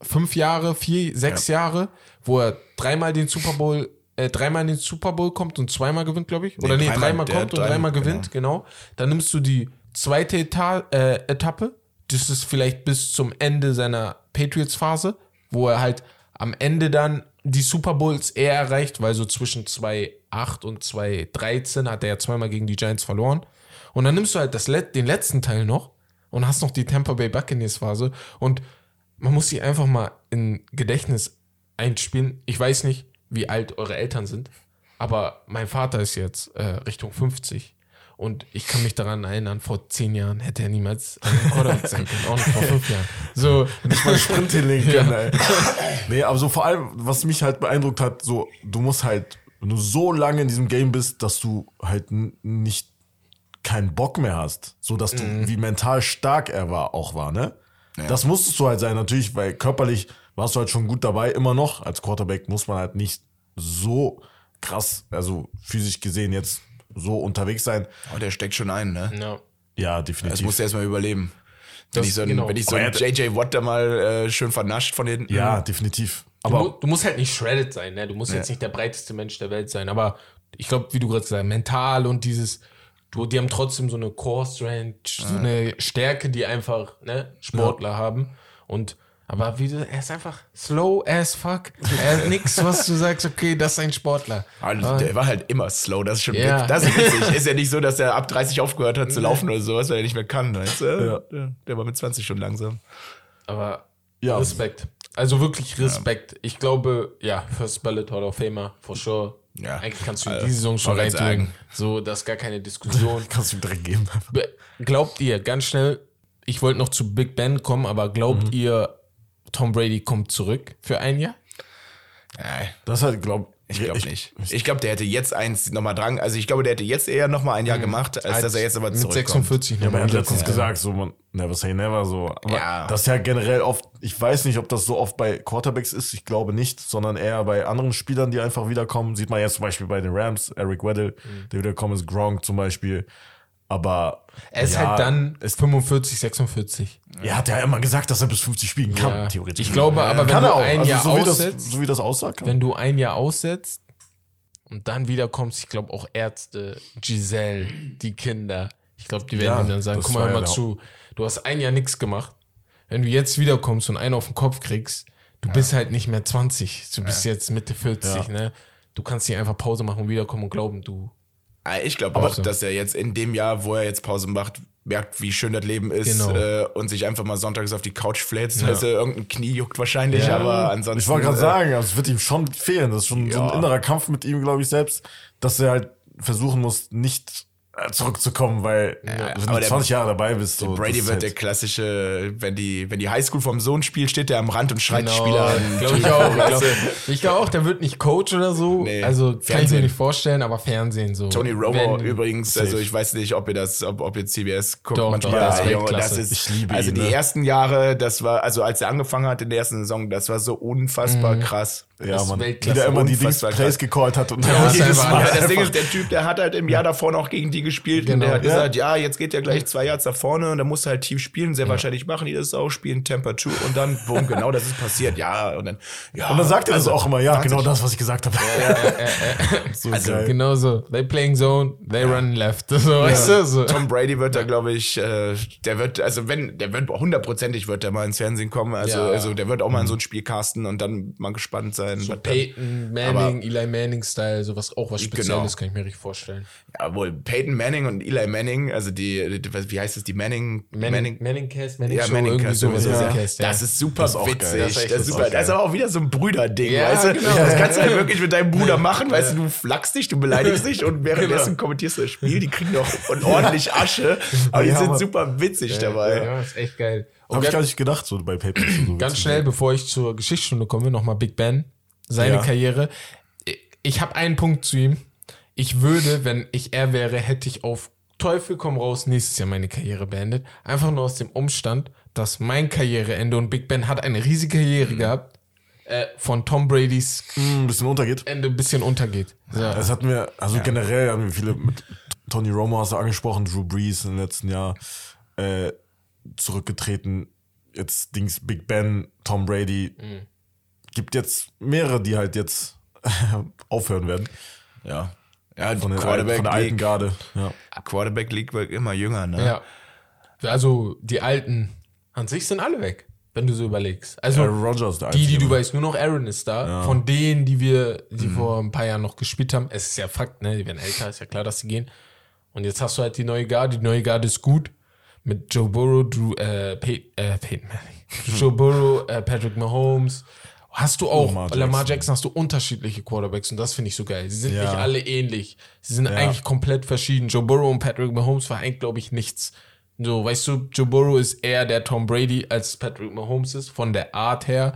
fünf Jahre, vier, sechs Jahre, wo er dreimal den Super Bowl, äh, dreimal in den Super Bowl kommt und zweimal gewinnt, glaube ich. Oder nee, dreimal, dreimal der kommt und drei- dreimal gewinnt, genau. Dann nimmst du die zweite Eta äh, Etappe. Das ist vielleicht bis zum Ende seiner Patriots-Phase, wo er halt am Ende dann die Super Bowls eher erreicht, weil so zwischen 2,8 und 2,13 hat er ja zweimal gegen die Giants verloren. Und dann nimmst du halt das, Let- den letzten Teil noch und hast noch die Tampa Bay Buccaneers Phase und man muss sie einfach mal in Gedächtnis einspielen. Ich weiß nicht, wie alt eure Eltern sind, aber mein Vater ist jetzt äh, Richtung 50 und ich kann mich daran erinnern, vor zehn Jahren hätte er niemals ein Quarterback sein können, auch nicht vor fünf Jahren. So, Nicht mal Sprint hinlegen können, ey. Nee, aber so vor allem, was mich halt beeindruckt hat, so, du musst halt, wenn du so lange in diesem Game bist, dass du halt nicht keinen Bock mehr hast. So, dass du, wie mental stark er war, auch war, ne? Das musstest du halt sein, natürlich, weil körperlich warst du halt schon gut dabei, immer noch. Als Quarterback muss man halt nicht so krass, also physisch gesehen jetzt so unterwegs sein. oh, der steckt schon ein, ne? ja. Ja, Das definitiv. musst du erstmal überleben. Wenn Das- ich so ein, genau. wenn ich so Aber ein er- JJ Watt da mal äh, schön vernascht von hinten. ja, definitiv. Du, mu- Aber du musst halt nicht shredded sein, ne? Du musst jetzt nicht der breiteste Mensch der Welt sein, aber ich glaube, wie du gerade gesagt hast, mental und dieses, du, die haben trotzdem so eine Core Strength, so eine Stärke, die einfach, ne, Sportler haben. Und aber wie du, er ist einfach slow as fuck. Er hat nix, was du sagst, okay, das ist ein Sportler. Also, der war halt immer slow, das ist schon Ja. Das ist witzig. Ist ja nicht so, dass er ab 30 aufgehört hat zu laufen oder sowas, weil er nicht mehr kann. Weißt du? Der- Der war mit 20 schon langsam. Aber Ja. Respekt. Also wirklich Respekt. Ich glaube, ja, First Ballot Hall of Famer, for sure. Ja. Eigentlich kannst du Also, die Saison schon reintun. So, das ist gar keine Diskussion. kannst du ihm direkt geben. Be- Glaubt ihr, ganz schnell, ich wollte noch zu Big Ben kommen, aber glaubt ihr, Tom Brady kommt zurück für ein Jahr? Nein. Das halt, glaub Ich glaube nicht. Ich glaube, der hätte jetzt eins nochmal dran. Also ich glaube, der hätte jetzt eher nochmal ein Jahr gemacht, als dass er jetzt aber mit zurückkommt. 46 Ja, aber er hat letztens wiederkommt. gesagt, so man, never say never, so. Aber Ja. das ist ja generell oft, ich weiß nicht, ob das so oft bei Quarterbacks ist, ich glaube nicht, sondern eher bei anderen Spielern, die einfach wiederkommen. Sieht man jetzt zum Beispiel bei den Rams, Eric Weddle, der wiederkommen ist, Gronk zum Beispiel. Aber Er ist ja, halt dann es, 45, 46. er hat ja immer gesagt, dass er bis 50 spielen kann, Ja. theoretisch. Ich glaube aber, wenn kann du er auch. ein also Jahr so, wie das, aussetzt, so wie das aussah, kann. wenn du ein Jahr aussetzt und dann wiederkommst, ich glaube auch Ärzte, Giselle, die Kinder, ich glaube, die werden Ja, ihm dann sagen, guck mal, hör mal zu, du hast ein Jahr nichts gemacht. Wenn du jetzt wiederkommst und einen auf den Kopf kriegst, du bist halt nicht mehr 20, du bist jetzt Mitte 40, Ja. ne? Du kannst nicht einfach Pause machen und wiederkommen und glauben, du Ich glaube auch, dass er jetzt in dem Jahr, wo er jetzt Pause macht, merkt, wie schön das Leben ist Genau. äh, und sich einfach mal sonntags auf die Couch fläzt. Also irgendein Knie juckt wahrscheinlich, Ja. aber ansonsten. Ich wollte gerade äh, sagen, also es wird ihm schon fehlen. Das ist schon so ein Ja. innerer Kampf mit ihm, glaube ich, selbst, dass er halt versuchen muss, nicht zurückzukommen, weil wenn aber du der- 20 Jahre dabei bist, so, Brady wird ist der halt, klassische, wenn die, wenn die Highschool vom Sohn spielt, steht der am Rand und schreit die Spieler an. Glaube ich auch. Ich glaube glaub auch, der wird nicht Coach oder so. Nee, also kann ich mir Fernsehen. nicht vorstellen, aber Fernsehen so. Tony Romo Wenn- übrigens, also ich weiß nicht, ob ihr das, ob, ob ihr CBS guckt Doch, manchmal. doch, das ist Ja, Junge, Weltklasse. das ist, Ich liebe also ihn, die ne? ersten Jahre, das war, also als er angefangen hat in der ersten Saison, das war so unfassbar krass. Ja, ist man, wie Weltklasse, der immer die Dings krass. gecallt hat und Ja, jedes Mal Ja, das Ding ist, der Typ, der hat halt im Jahr davor noch gegen die gespielt Genau. und der hat Ja. gesagt, ja, jetzt geht der gleich zwei Yards nach vorne und dann musst du halt tief spielen. Sehr wahrscheinlich machen die das auch, spielen Temper 2 und dann, boom, genau das ist passiert. Ja, und dann, ja. Und dann sagt er das also, auch immer, ja, genau das, was ich gesagt habe. so Also, geil. Genau so. They playing zone, they run left. So, weißt du? So. Tom Brady wird da, glaube ich, äh, der wird, also wenn, der wird hundertprozentig wird der mal ins Fernsehen kommen. Also, Ja. also der wird auch mal in so ein Spiel casten und dann mal gespannt sein. Was dann- Peyton Manning, Eli Manning-Style, sowas auch was Spezielles, Genau. kann ich mir richtig vorstellen. Jawohl, Peyton Manning und Eli Manning, also die, die wie heißt es, die Manning, Manning, Manning Cast, Manning ja, Show, Manning irgendwie Cast sowas. sowieso. Ja. Cast, ja. Das ist super Das ist geil. witzig. Das ist das ist super. auch Das ist aber auch wieder so ein Brüderding, Ja, weißt du? genau. Das kannst du halt wirklich mit deinem Bruder machen, weißt du, du flachst dich, du beleidigst dich und währenddessen Genau. kommentierst du das Spiel, die kriegen doch ordentlich Asche, aber die Ja, sind super witzig dabei. Ja, ist echt geil. Und Habe ich gar nicht gedacht, so bei Paper. So ganz schnell, bevor ich zur Geschichtsstunde komme, nochmal Big Ben, seine Ja. Karriere. Ich habe einen Punkt zu ihm. Ich würde, wenn ich er wäre, hätte ich auf Teufel komm raus nächstes Jahr meine Karriere beendet. Einfach nur aus dem Umstand, dass mein Karriereende und Big Ben hat eine riesige Karriere gehabt, äh, von Tom Brady's ein bisschen untergeht. Ende ein bisschen untergeht. So. Das hatten wir, also generell haben wir viele mit Tony Romo hast du angesprochen, Drew Brees im letzten Jahr äh, zurückgetreten. Jetzt Dings Big Ben, Tom Brady. Gibt jetzt mehrere, die halt jetzt aufhören werden. Ja. Ja, Von, den Quarterback, alten, von der alten League, Garde. Ja. Quarterback League wird immer jünger, ne? Ja. Also die alten an sich sind alle weg, wenn du so überlegst. Also Aaron Rodgers, der die, die du weißt, nur noch Aaron ist da. Von denen, die wir, die vor ein paar Jahren noch gespielt haben, es ist ja Fakt, ne? Die werden älter, ist ja klar, dass sie gehen. Und jetzt hast du halt die neue Garde. Die neue Garde ist gut. Mit Joe Burrow, Drew, äh, Pey äh, Peyton Manning. Joe Burrow, äh, Patrick Mahomes. Hast du auch, Lamar Lamar Jackson. Jackson, hast du unterschiedliche Quarterbacks und das finde ich so geil. Sie sind Ja. nicht alle ähnlich. Sie sind eigentlich komplett verschieden. Joe Burrow und Patrick Mahomes vereint, glaube ich, nichts. So, weißt du, Joe Burrow ist eher der Tom Brady, als Patrick Mahomes ist. Von der Art her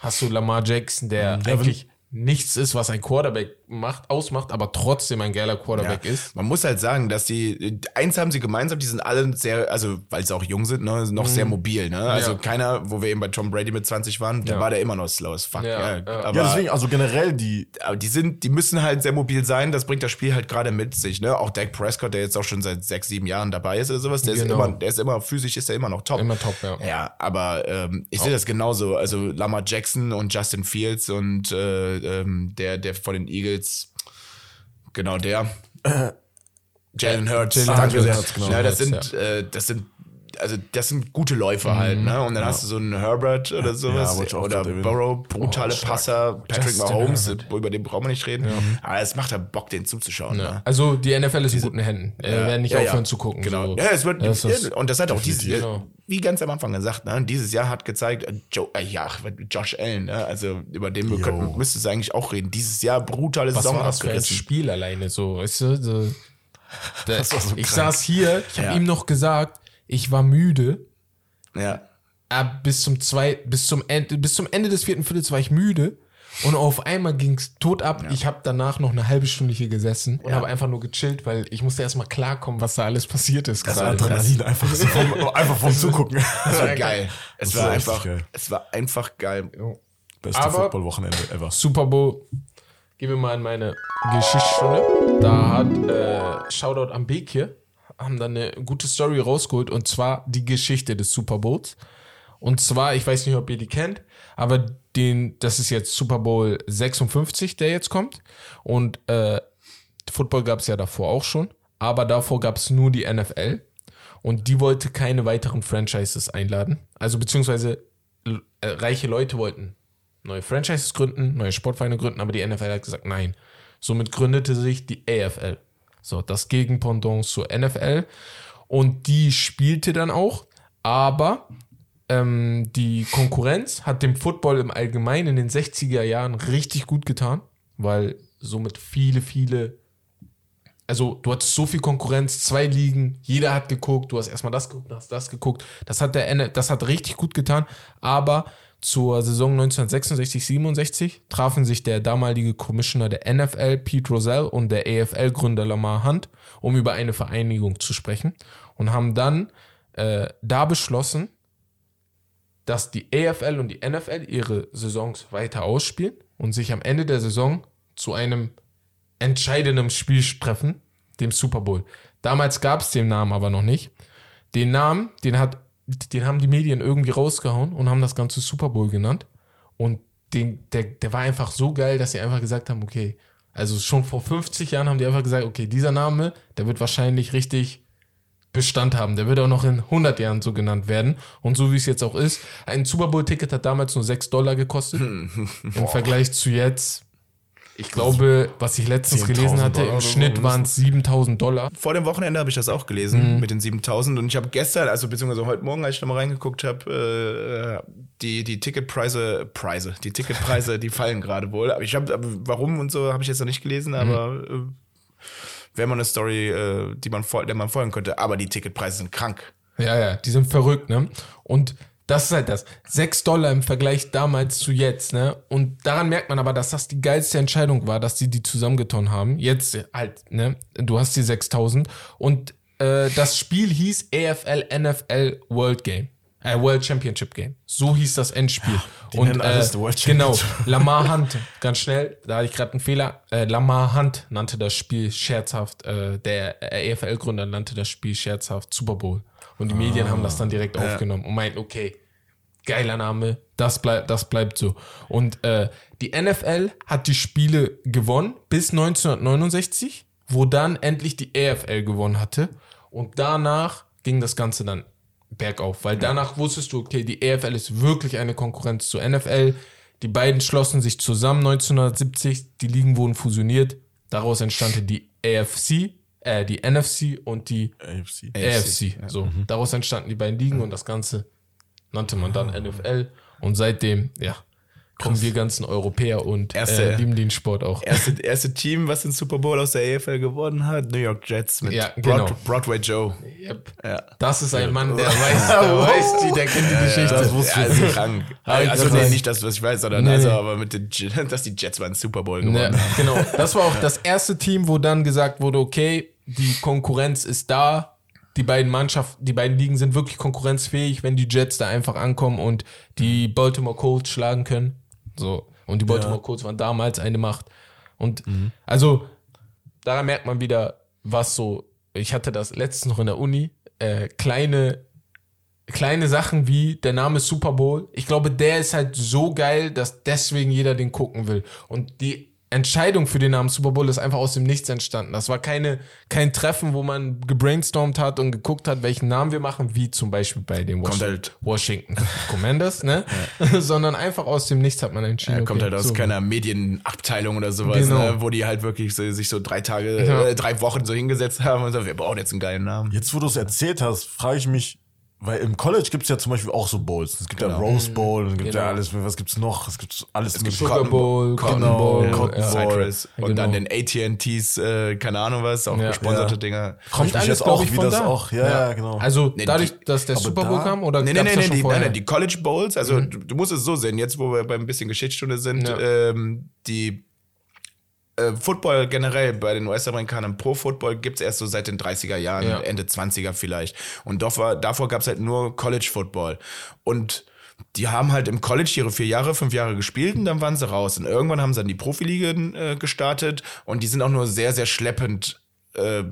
hast du Lamar Jackson, der eigentlich nichts ist, was ein Quarterback macht, ausmacht, aber trotzdem ein geiler Quarterback Ja. ist. Man muss halt sagen, dass die, eins haben sie gemeinsam, die sind alle sehr, also weil sie auch jung sind, ne, noch sehr mobil, ne? Also Ja. keiner, wo wir eben bei Tom Brady mit 20 waren, da Ja. war der immer noch slow as fuck. Ja, Ja, ja. Aber, ja, deswegen, also generell die, aber die sind, die müssen halt sehr mobil sein, das bringt das Spiel halt gerade mit sich, ne? Auch Dak Prescott, der jetzt auch schon seit sechs, sieben Jahren dabei ist oder sowas, der Genau. ist immer, der ist immer, physisch ist er immer noch top. Immer top, ja. Ja, aber ähm, ich sehe das genauso. Also Lamar Jackson und Justin Fields und äh, ähm, der, der von den Eagles, genau der. Jalen Hurts. Jalen. Hurts, genau. Ja, das sind, äh, das sind, also das sind gute Läufer halt, ne? Und dann hast du so einen Herbert oder sowas. auch oder. Burrow, brutale Oh. Passer, Patrick Justin Mahomes, Herbert. über den brauchen wir nicht reden. Aber es macht ja Bock, den zuzuschauen. Ja. Ne? Also die NFL ist in guten Händen. Äh, werden nicht Ja, aufhören ja. zu gucken. Genau. So. Ja, es wird, Das und das hat auch dieses Jahr, Genau. wie ganz am Anfang gesagt, ne, dieses Jahr hat gezeigt, äh, Joe, äh, ja, Josh Allen, ne, also über den wir könnten, müsstest du eigentlich auch reden. Dieses Jahr brutale was Saison war das für ein. Spiel alleine so, weißt du? So, da, war so ich krank. saß hier, ich habe Ja. ihm noch gesagt, ich war müde. Ja. Ab bis zum zwei, bis zum Ende, bis zum Ende des vierten Viertels war ich müde. Und auf einmal ging's tot ab. Ich habe danach noch eine halbe Stunde hier gesessen und habe einfach nur gechillt, weil ich musste erstmal klarkommen, was da alles passiert ist. das gerade. Adrenalin einfach, so vom, einfach vom Zugucken. Das war geil. Es Das war war einfach, geil. es war einfach geil. Beste Aber- Football-Wochenende ever. Super Bowl. Gehen wir mal in meine Geschichtsstunde. Da hat äh, Shoutout am Beek hier, haben dann eine gute Story rausgeholt und zwar die Geschichte des Super Bowls. Und zwar, ich weiß nicht, ob ihr die kennt, aber den, das ist jetzt Super Bowl 56, der jetzt kommt. Und äh, Football gab es ja davor auch schon, aber davor gab es nur die NFL. Und die wollte keine weiteren Franchises einladen. Also beziehungsweise äh, reiche Leute wollten neue Franchises gründen, neue Sportvereine gründen, aber die NFL hat gesagt, nein. Somit gründete sich die AFL. So, das Gegenpendant zur NFL. Und die spielte dann auch, aber ähm, die Konkurrenz hat dem Football im Allgemeinen in den 60er Jahren richtig gut getan, weil somit viele, viele also du hattest so viel Konkurrenz, zwei Ligen, jeder hat geguckt, du hast erstmal das geguckt, hast das geguckt. Das hat der das hat richtig gut getan, aber zur Saison 1966, 67 trafen sich der damalige Commissioner der NFL, Pete Rozelle, und der AFL-Gründer Lamar Hunt, um über eine Vereinigung zu sprechen und haben dann äh, da beschlossen, dass die AFL und die NFL ihre Saisons weiter ausspielen und sich am Ende der Saison zu einem entscheidendem Spiel treffen, dem Super Bowl. Damals gab es den Namen aber noch nicht. Den Namen, den hat, den haben die Medien irgendwie rausgehauen und haben das Ganze Super Bowl genannt. Und den, der, der war einfach so geil, dass sie einfach gesagt haben, okay, also schon vor 50 Jahren haben die einfach gesagt, okay, dieser Name, der wird wahrscheinlich richtig Bestand haben. Der wird auch noch in 100 Jahren so genannt werden. Und so wie es jetzt auch ist, ein Super Bowl-Ticket hat damals nur 6 Dollar gekostet. Im Vergleich zu jetzt, ich glaube, was ich letztens gelesen hatte, Dollar im Schnitt waren es 7000 Dollar. Vor dem Wochenende habe ich das auch gelesen mit den 7000 und ich habe gestern, also beziehungsweise heute Morgen, als ich nochmal reingeguckt habe, äh, die, die Ticketpreise, Preise, die Ticketpreise, die fallen gerade wohl. Aber ich habe, warum und so habe ich jetzt noch nicht gelesen, aber äh, wäre mal eine Story, äh, die man, der man folgen könnte. Aber die Ticketpreise sind krank. Ja, ja, die sind verrückt, ne? Und das ist halt das. 6 Dollar im Vergleich damals zu jetzt, ne? Und daran merkt man aber, dass das die geilste Entscheidung war, dass die die zusammengetan haben. Jetzt halt, ne? Du hast die 6000 und äh, das Spiel hieß EFL NFL World Game. Äh, World Championship Game. So hieß das Endspiel. die und äh, genau. Lamar Hunt, ganz schnell, da hatte ich gerade einen Fehler. Äh, Lamar Hunt nannte das Spiel scherzhaft, äh, der EFL-Gründer nannte das Spiel scherzhaft Super Bowl. Und die Medien haben das dann direkt aufgenommen und meinten, okay, geiler Name, das bleibt, das bleibt so. Und äh, die NFL hat die Spiele gewonnen bis 1969, wo dann endlich die EFL gewonnen hatte. Und danach ging das Ganze dann bergauf, weil danach wusstest du, okay, die EFL ist wirklich eine Konkurrenz zur NFL. Die beiden schlossen sich zusammen 1970, die Ligen wurden fusioniert. Daraus entstand die AFC, äh, die NFC und die AFC. AFC. So, daraus entstanden die beiden Ligen und das Ganze nannte man dann NFL. Und seitdem, ja, kommen wir ganzen Europäer und Erste- äh, lieben den Sport auch. Erste, erste Team, was den Super Bowl aus der EFL gewonnen hat, New York Jets mit Ja, genau. Broad, Broadway Joe. Yep. Ja. Das ist ein Mann, der weiß, der weiß die, der kennt die Geschichte. das wusste Ja, ich. also krank. Also nee, nicht das, was ich weiß, sondern Nee, also, aber mit den, dass die Jets beim Super Bowl Ja, gewonnen haben. genau. Das war auch das erste Team, wo dann gesagt wurde, okay, die Konkurrenz ist da. Die beiden Mannschaften, die beiden Ligen sind wirklich konkurrenzfähig, wenn die Jets da einfach ankommen und die Baltimore Colts schlagen können. So. Und die Baltimore Colts waren damals eine Macht. Und also, daran merkt man wieder, was so, ich hatte das letztens noch in der Uni, äh, kleine kleine Sachen wie der Name Super Bowl. Ich glaube, der ist halt so geil, dass deswegen jeder den gucken will. Und die Entscheidung für den Namen Super Bowl ist einfach aus dem Nichts entstanden. Das war keine, kein Treffen, wo man gebrainstormt hat und geguckt hat, welchen Namen wir machen, wie zum Beispiel bei den Kommt Washington, halt- Washington Commanders, ne? Sondern einfach aus dem Nichts hat man entschieden. Er kommt okay, halt aus so. keiner Medienabteilung oder sowas, Genau. ne, wo die halt wirklich so, sich so drei Tage, Ja. äh, drei Wochen so hingesetzt haben und so, wir brauchen jetzt einen geilen Namen. Jetzt, wo du es erzählt hast, frage ich mich, weil im College gibt es ja zum Beispiel auch so Bowls. Es gibt ja Rose Bowl, es gibt ja Genau. alles, was gibt's noch? Es gibt alles gibt mögliche. Sugar Bowl, Cotton Cotton Bowl, Cotton ja. Bowl. Cypress und Genau. dann den AT&T's, äh, keine Ahnung was, auch Ja. gesponserte Ja. Dinger. Kommt mich alles, jetzt auch, ich, wie von das da. auch- ja, ja, genau. Also Nee, dadurch, die- dass der Super Bowl da- kam oder Nee, nee, nee, nee, die, nein, nein, die College Bowls, also du, du musst es so sehen, jetzt wo wir beim bisschen Geschichtsstunde sind, Ja. ähm, die äh, Football generell bei den US-Amerikanern Pro Football gibt's erst so seit den 30er Jahren, Ja. Ende 20er vielleicht. Und davor, davor gab's halt nur College Football. Und die haben halt im College ihre vier Jahre, fünf Jahre gespielt und dann waren sie raus. Und irgendwann haben sie dann die Profiligen äh, gestartet und die sind auch nur sehr, sehr schleppend äh,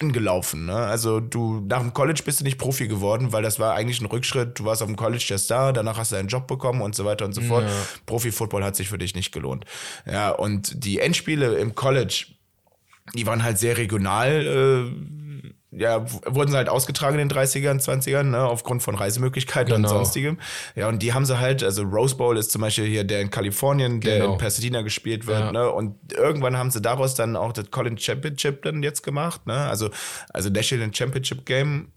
angelaufen. Ne? Also du nach dem College bist du nicht Profi geworden, weil das war eigentlich ein Rückschritt. Du warst auf dem College der Star, danach hast du einen Job bekommen und so weiter und so fort. Profi-Football hat sich für dich nicht gelohnt. Ja, und die Endspiele im College, die waren halt sehr regional. Äh, ja, wurden sie halt ausgetragen in den 30ern, 20ern, ne, aufgrund von Reisemöglichkeiten Genau. und sonstigem. Ja, und die haben sie halt, also Rose Bowl ist zum Beispiel hier der in Kalifornien, der Genau. in Pasadena gespielt wird, Ja. ne, und irgendwann haben sie daraus dann auch das College Championship dann jetzt gemacht, ne, also, also National Championship Game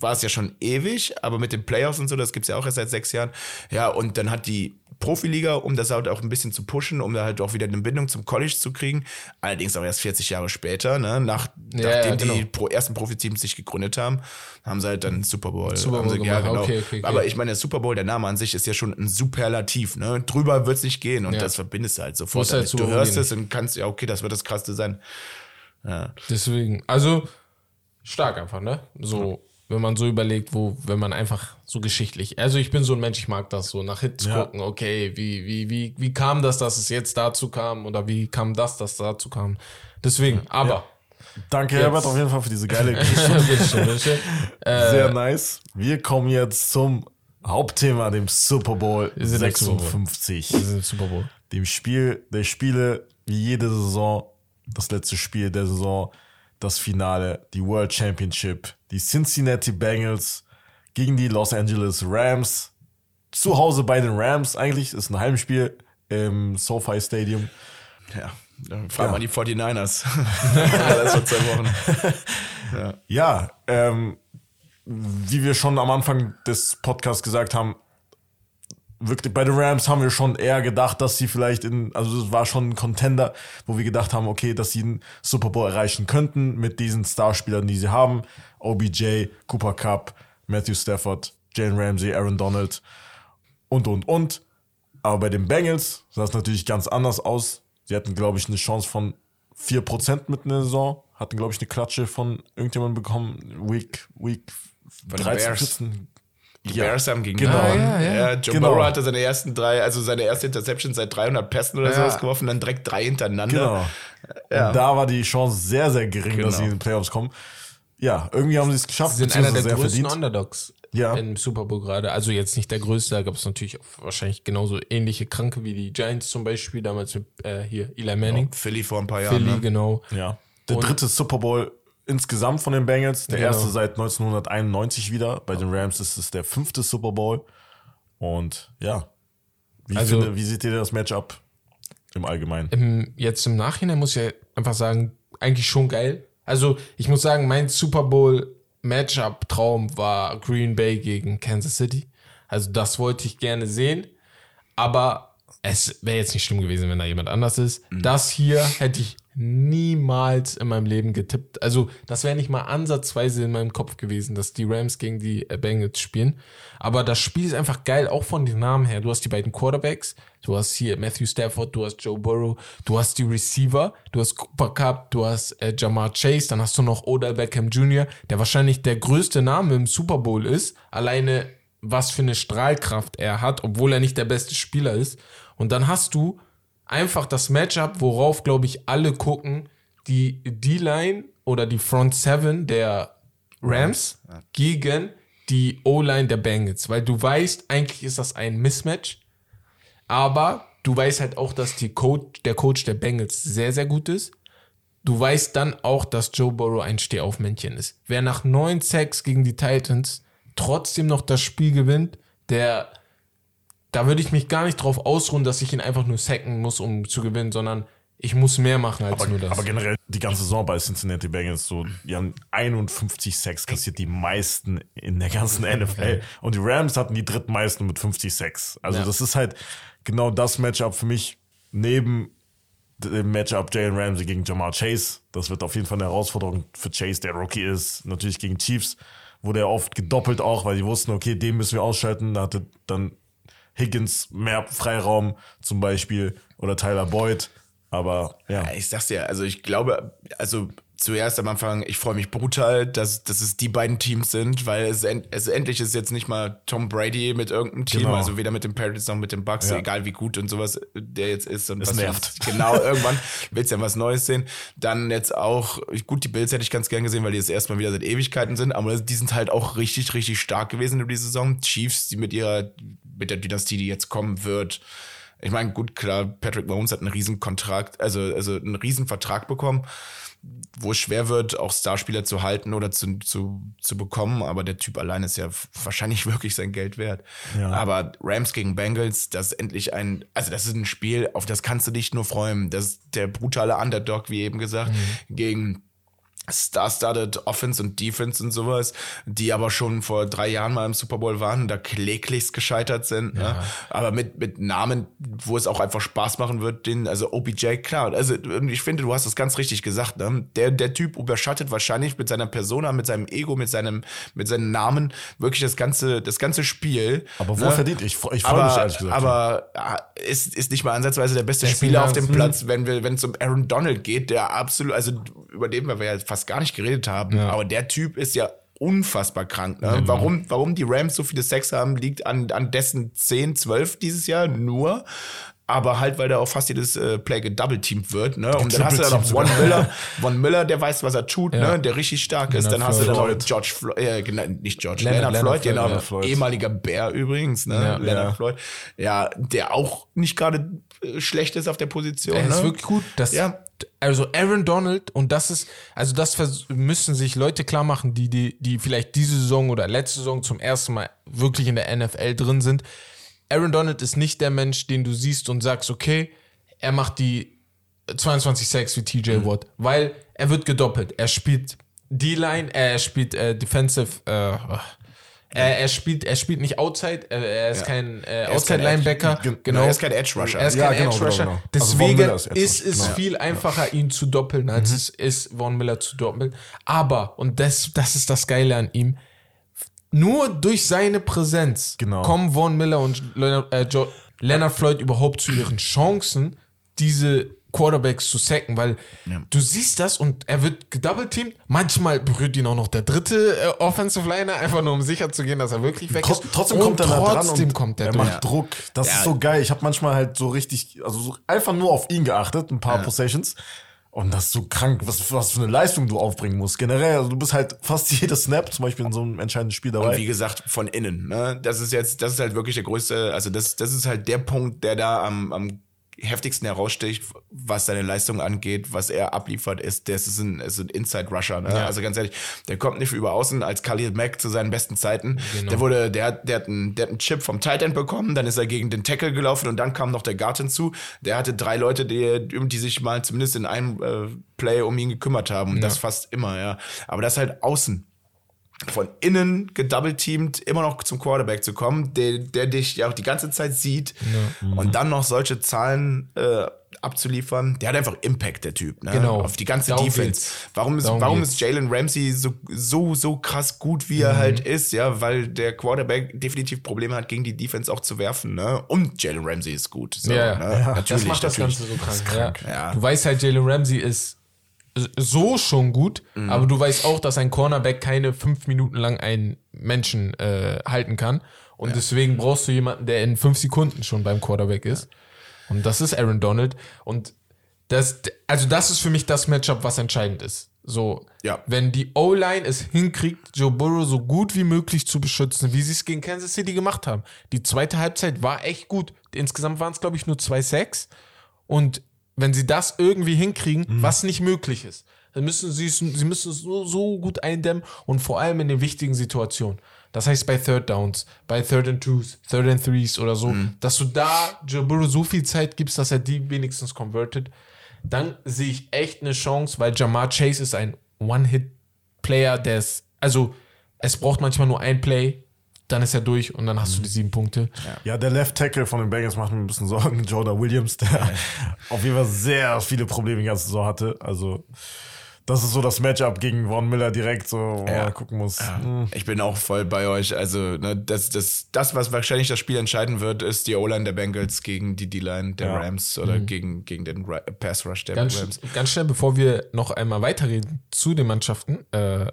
war es ja schon ewig, aber mit den Playoffs und so, das gibt's ja auch erst seit sechs Jahren. Ja, und dann hat die Profiliga, um das halt auch ein bisschen zu pushen, um da halt auch wieder eine Bindung zum College zu kriegen. Allerdings auch erst 40 Jahre später, ne, nach, Ja, nachdem ja, die genau. Pro, ersten Profiteams sich gegründet haben, haben sie halt dann Super Bowl. Super Bowl sie, ja, genau. Okay, okay, okay. Aber ich meine, der Super Bowl, der Name an sich ist ja schon ein Superlativ, ne? Drüber wird's nicht gehen und das verbindest du halt sofort. Halt du hörst gehen. es und kannst, ja, okay, das wird das Krasseste sein. Deswegen, also stark einfach, ne? So, wenn man so überlegt, wo, wenn man einfach so geschichtlich, also ich bin so ein Mensch, ich mag das so, nach Hits Ja. gucken, okay, wie, wie, wie, wie kam das, dass es jetzt dazu kam oder wie kam das, dass dazu kam. Deswegen, aber Danke, Jetzt. Herbert, auf jeden Fall für diese geile Geschichte. Bitteschön. Äh, Sehr nice. Wir kommen jetzt zum Hauptthema, dem Super Bowl Wir sind im Super Bowl. 56. wir sind im Super Bowl. Dem Spiel der Spiele, wie jede Saison, das letzte Spiel der Saison, das Finale, die World Championship, die Cincinnati Bengals gegen die Los Angeles Rams. Zu Hause bei den Rams eigentlich, ist ein Heimspiel im SoFi Stadium. Ja, dann fragen Ja. wir die 49ers. das vor zwei Wochen. Ja, ähm, wie wir schon am Anfang des Podcasts gesagt haben, wirklich bei den Rams haben wir schon eher gedacht, dass sie vielleicht in, also es war schon ein Contender, wo wir gedacht haben, okay, dass sie einen Super Bowl erreichen könnten mit diesen Starspielern, die sie haben. OBJ, Cooper Cup, Matthew Stafford, Jalen Ramsey, Aaron Donald und, und, und. Aber bei den Bengals sah es natürlich ganz anders aus. Sie hatten, glaube ich, eine Chance von 4% mit einer Saison. Hatten, glaube ich, eine Klatsche von irgendjemandem bekommen. Week, Week Von den 13, Bears. 14. Die Ja, Bears haben gegen genau. Ah, ja, ja. Joe Genau. Burrow hatte seine ersten drei, also seine erste Interception seit 300 Pässen oder Ja. sowas geworfen, dann direkt drei hintereinander. Genau. Ja. Und da war die Chance sehr, sehr gering, dass Genau. sie in die Playoffs kommen. Ja, irgendwie haben sie es geschafft. Sie sind einer der größten verdient. Underdogs Ja. im Super Bowl gerade. Also jetzt nicht der größte, da gab es natürlich wahrscheinlich genauso ähnliche Kranke wie die Giants zum Beispiel, damals mit äh, hier Eli Manning. Philly vor ein paar Jahren. Philly, ne? genau. Ja. Der Und- dritte Super Bowl insgesamt von den Bengals. Der Genau. erste seit 1991 wieder. Bei den Rams ist es der fünfte Super Bowl. Und ja. Wie, Also- finde, wie seht ihr das Matchup im Allgemeinen? Im, jetzt im Nachhinein muss ich einfach sagen, eigentlich schon geil. Also ich muss sagen, mein Super Bowl Matchup-Traum war Green Bay gegen Kansas City. Also das wollte ich gerne sehen. Aber es wäre jetzt nicht schlimm gewesen, wenn da jemand anders ist. Das hier hätte ich niemals in meinem Leben getippt. Also das wäre nicht mal ansatzweise in meinem Kopf gewesen, dass die Rams gegen die Bengals spielen. Aber das Spiel ist einfach geil, auch von den Namen her. Du hast die beiden Quarterbacks, du hast hier Matthew Stafford, du hast Joe Burrow, du hast die Receiver, du hast Cooper Cup, du hast äh, Jamar Chase, dann hast du noch Odell Beckham Jr., der wahrscheinlich der größte Name im Super Bowl ist. Alleine was für eine Strahlkraft er hat, obwohl er nicht der beste Spieler ist. Und dann hast du einfach das Matchup, worauf, glaube ich, alle gucken, die D-Line oder die Front Seven der Rams gegen die O-Line der Bengals. Weil du weißt, eigentlich ist das ein Mismatch, aber du weißt halt auch, dass die Coach, der Coach der Bengals sehr, sehr gut ist. Du weißt dann auch, dass Joe Burrow ein Stehaufmännchen ist. Wer nach neun Sacks gegen die Titans trotzdem noch das Spiel gewinnt, der da würde ich mich gar nicht drauf ausruhen, dass ich ihn einfach nur sacken muss, um zu gewinnen, sondern ich muss mehr machen als nur das. Aber generell die ganze Saison bei Cincinnati Bengals, so, die haben 51 Sacks kassiert, die meisten in der ganzen NFL. Und die Rams hatten die drittmeisten mit 50 Sacks. Also Ja. das ist halt genau das Matchup für mich neben dem Matchup Jalen Ramsey gegen Jamar Chase. Das wird auf jeden Fall eine Herausforderung für Chase, der Rookie ist. Natürlich gegen Chiefs wurde er oft gedoppelt auch, weil die wussten, okay, den müssen wir ausschalten. Da hatte dann Higgins mehr Freiraum zum Beispiel oder Tyler Boyd. Aber ja. Ja, Ich sag's dir, also ich glaube, also zuerst am Anfang, ich freue mich brutal, dass, dass es die beiden Teams sind, weil es, end, es endlich ist jetzt nicht mal Tom Brady mit irgendeinem Team, Genau. also weder mit den Patriots noch mit den Bucks, Ja. egal wie gut und sowas der jetzt ist und Es was nervt. Genau, irgendwann willst du ja was Neues sehen. Dann jetzt auch, gut, die Bills hätte ich ganz gern gesehen, weil die jetzt erstmal wieder seit Ewigkeiten sind, aber die sind halt auch richtig, richtig stark gewesen über die Saison. Chiefs, die mit ihrer, mit der Dynastie, die jetzt kommen wird, ich meine, gut, klar, Patrick Mahomes hat einen riesen Kontrakt, also, also einen riesen Vertrag bekommen, wo es schwer wird, auch Starspieler zu halten oder zu, zu, zu bekommen, aber der Typ allein ist ja wahrscheinlich wirklich sein Geld wert. Ja. Aber Rams gegen Bengals, das ist endlich ein, also das ist ein Spiel, auf das kannst du dich nur freuen. Das ist der brutale Underdog, wie eben gesagt, gegen Star-Studded Offense und Defense und sowas, die aber schon vor drei Jahren mal im Super Bowl waren und da kläglichst gescheitert sind. Ne? Aber mit, mit Namen, wo es auch einfach Spaß machen wird, den, also OBJ, klar. Also ich finde, du hast das ganz richtig gesagt. Ne? Der, der Typ überschattet wahrscheinlich mit seiner Persona, mit seinem Ego, mit seinem, mit seinem Namen wirklich das ganze, das ganze Spiel. Aber wo ne? verdient? Ich, ich freue mich ehrlich gesagt. aber ah, ist, ist nicht mal ansatzweise der beste Spieler auf dem Platz, wenn wir, wenn es um Aaron Donald geht, der absolut, also über den wir ja fast gar nicht geredet haben, Ja. aber der Typ ist ja unfassbar krank. Ne? Warum, warum die Rams so viele Sex haben, liegt an, an dessen 10, 12 dieses Jahr nur. Aber halt, weil da auch fast jedes äh, Play gedouble-teamed wird. Ne? Und dann hast du da noch Von. Miller, Von Miller, der weiß, was er tut, Ja. ne? der richtig stark ist. Leonard Dann hast du da noch. George Floyd, äh, nicht George, Leonard- Leonard, Leonard Floyd, Floyd, genau, Leonard Floyd. ehemaliger Bär übrigens, ne? Ja. Leonard Ja. Floyd. Ja, der auch nicht gerade äh, schlecht ist auf der Position. Er ne? ist wirklich gut. Das, Ja. Also Aaron Donald und das ist, also das müssen sich Leute klar machen, die, die, die vielleicht diese Saison oder letzte Saison zum ersten Mal wirklich in der NFL drin sind. Aaron Donald ist nicht der Mensch, den du siehst und sagst, okay, er macht die 22 Sacks wie TJ Watt, weil er wird gedoppelt. Er spielt D-Line, er spielt äh, Defensive, äh, er, er spielt, er spielt nicht Outside, er, er ist kein äh, Outside-Linebacker. Edge. Genau. Er ist kein Edge-Rusher. Er ist Ja, kein genau, Edge Rusher. genau, genau. Also Deswegen ist Edge ist es genau. viel einfacher, ihn zu doppeln, als es ist, Von Miller zu doppeln. Aber, und das, das ist das Geile an ihm, nur durch seine Präsenz Genau. kommen Von Miller und Leonard, äh, jo Leonard Floyd überhaupt zu ihren Chancen, diese Quarterbacks zu sacken, weil du siehst das und er wird gedoubleteamt. Manchmal berührt ihn auch noch der dritte äh, Offensive Liner, einfach nur um sicher zu gehen, dass er wirklich weg ist. trotzdem und kommt er da dran trotzdem und kommt er er durch. macht Druck. Das ist so geil. Ich habe manchmal halt so richtig, also so einfach nur auf ihn geachtet, ein paar Possessions. Und das ist so krank, was, was für eine Leistung du aufbringen musst. Generell, also du bist halt fast jedes Snap, zum Beispiel in so einem entscheidenden Spiel dabei. Und wie gesagt, von innen. Ne? Das ist jetzt, das ist halt wirklich der größte, also das, das ist halt der Punkt, der da am, am heftigsten heraussticht, was seine Leistung angeht, was er abliefert, ist, das ist ein, ist ein Inside-Rusher. Ne? Also ganz ehrlich, der kommt nicht über außen als Khalil Mack zu seinen besten Zeiten. Genau. Der wurde, der, hat- der, hat einen, der hat einen Chip vom Tight End bekommen, dann ist er gegen den Tackle gelaufen und dann kam noch der Guard hinzu. Der hatte drei Leute, die, die sich mal zumindest in einem äh, Play um ihn gekümmert haben. Und das fast immer, ja. Aber das halt außen von innen gedoubleteamt immer noch zum Quarterback zu kommen, der, der dich ja auch die ganze Zeit sieht und dann noch solche Zahlen äh, abzuliefern, der hat einfach Impact, der Typ, ne? Genau. auf die ganze Darum Defense. geht's. Warum ist, warum geht's. ist Jalen Ramsey so, so, so krass gut, wie er Mhm. halt ist, ja, weil der Quarterback definitiv Probleme hat, gegen die Defense auch zu werfen, ne? Und Jalen Ramsey ist gut. So, Ja, ne? ja. Natürlich, das macht das natürlich. Ganze so krank. Ja. ja. Du weißt halt, Jalen Ramsey ist so schon gut, Mhm. aber du weißt auch, dass ein Cornerback keine fünf Minuten lang einen Menschen äh, halten kann. Und deswegen brauchst du jemanden, der in fünf Sekunden schon beim Quarterback ist. Und das ist Aaron Donald. Und das, also das ist für mich das Matchup, was entscheidend ist. So, Ja. wenn die O-Line es hinkriegt, Joe Burrow so gut wie möglich zu beschützen, wie sie es gegen Kansas City gemacht haben. Die zweite Halbzeit war echt gut. Insgesamt waren es, glaube ich, nur zwei Sacks. Und wenn sie das irgendwie hinkriegen, was nicht möglich ist, dann müssen sie es, sie müssen es so, so gut eindämmen und vor allem in den wichtigen Situationen. Das heißt bei Third Downs, bei Third and Twos, Third and Threes oder so, dass du da Joe Burrow so viel Zeit gibst, dass er die wenigstens convertet, dann sehe ich echt eine Chance, weil Jamar Chase ist ein One-Hit-Player, der ist, also es braucht manchmal nur ein Play, dann ist er durch und dann hast du die sieben Punkte. Ja, der Left Tackle von den Bengals macht mir ein bisschen Sorgen. Jordan Williams, der auf jeden Fall sehr viele Probleme die ganze Saison hatte. Also, das ist so das Matchup gegen Von Miller direkt, so, wo Ja. man gucken muss. Hm. Ich bin auch voll bei euch. Also, ne, das, das, das, was wahrscheinlich das Spiel entscheiden wird, ist die O-Line der Bengals gegen die D-Line der Ja. Rams oder gegen, gegen den Ra Pass Rush der Ganz, Rams. ganz schnell, bevor wir noch einmal weiterreden zu den Mannschaften, äh,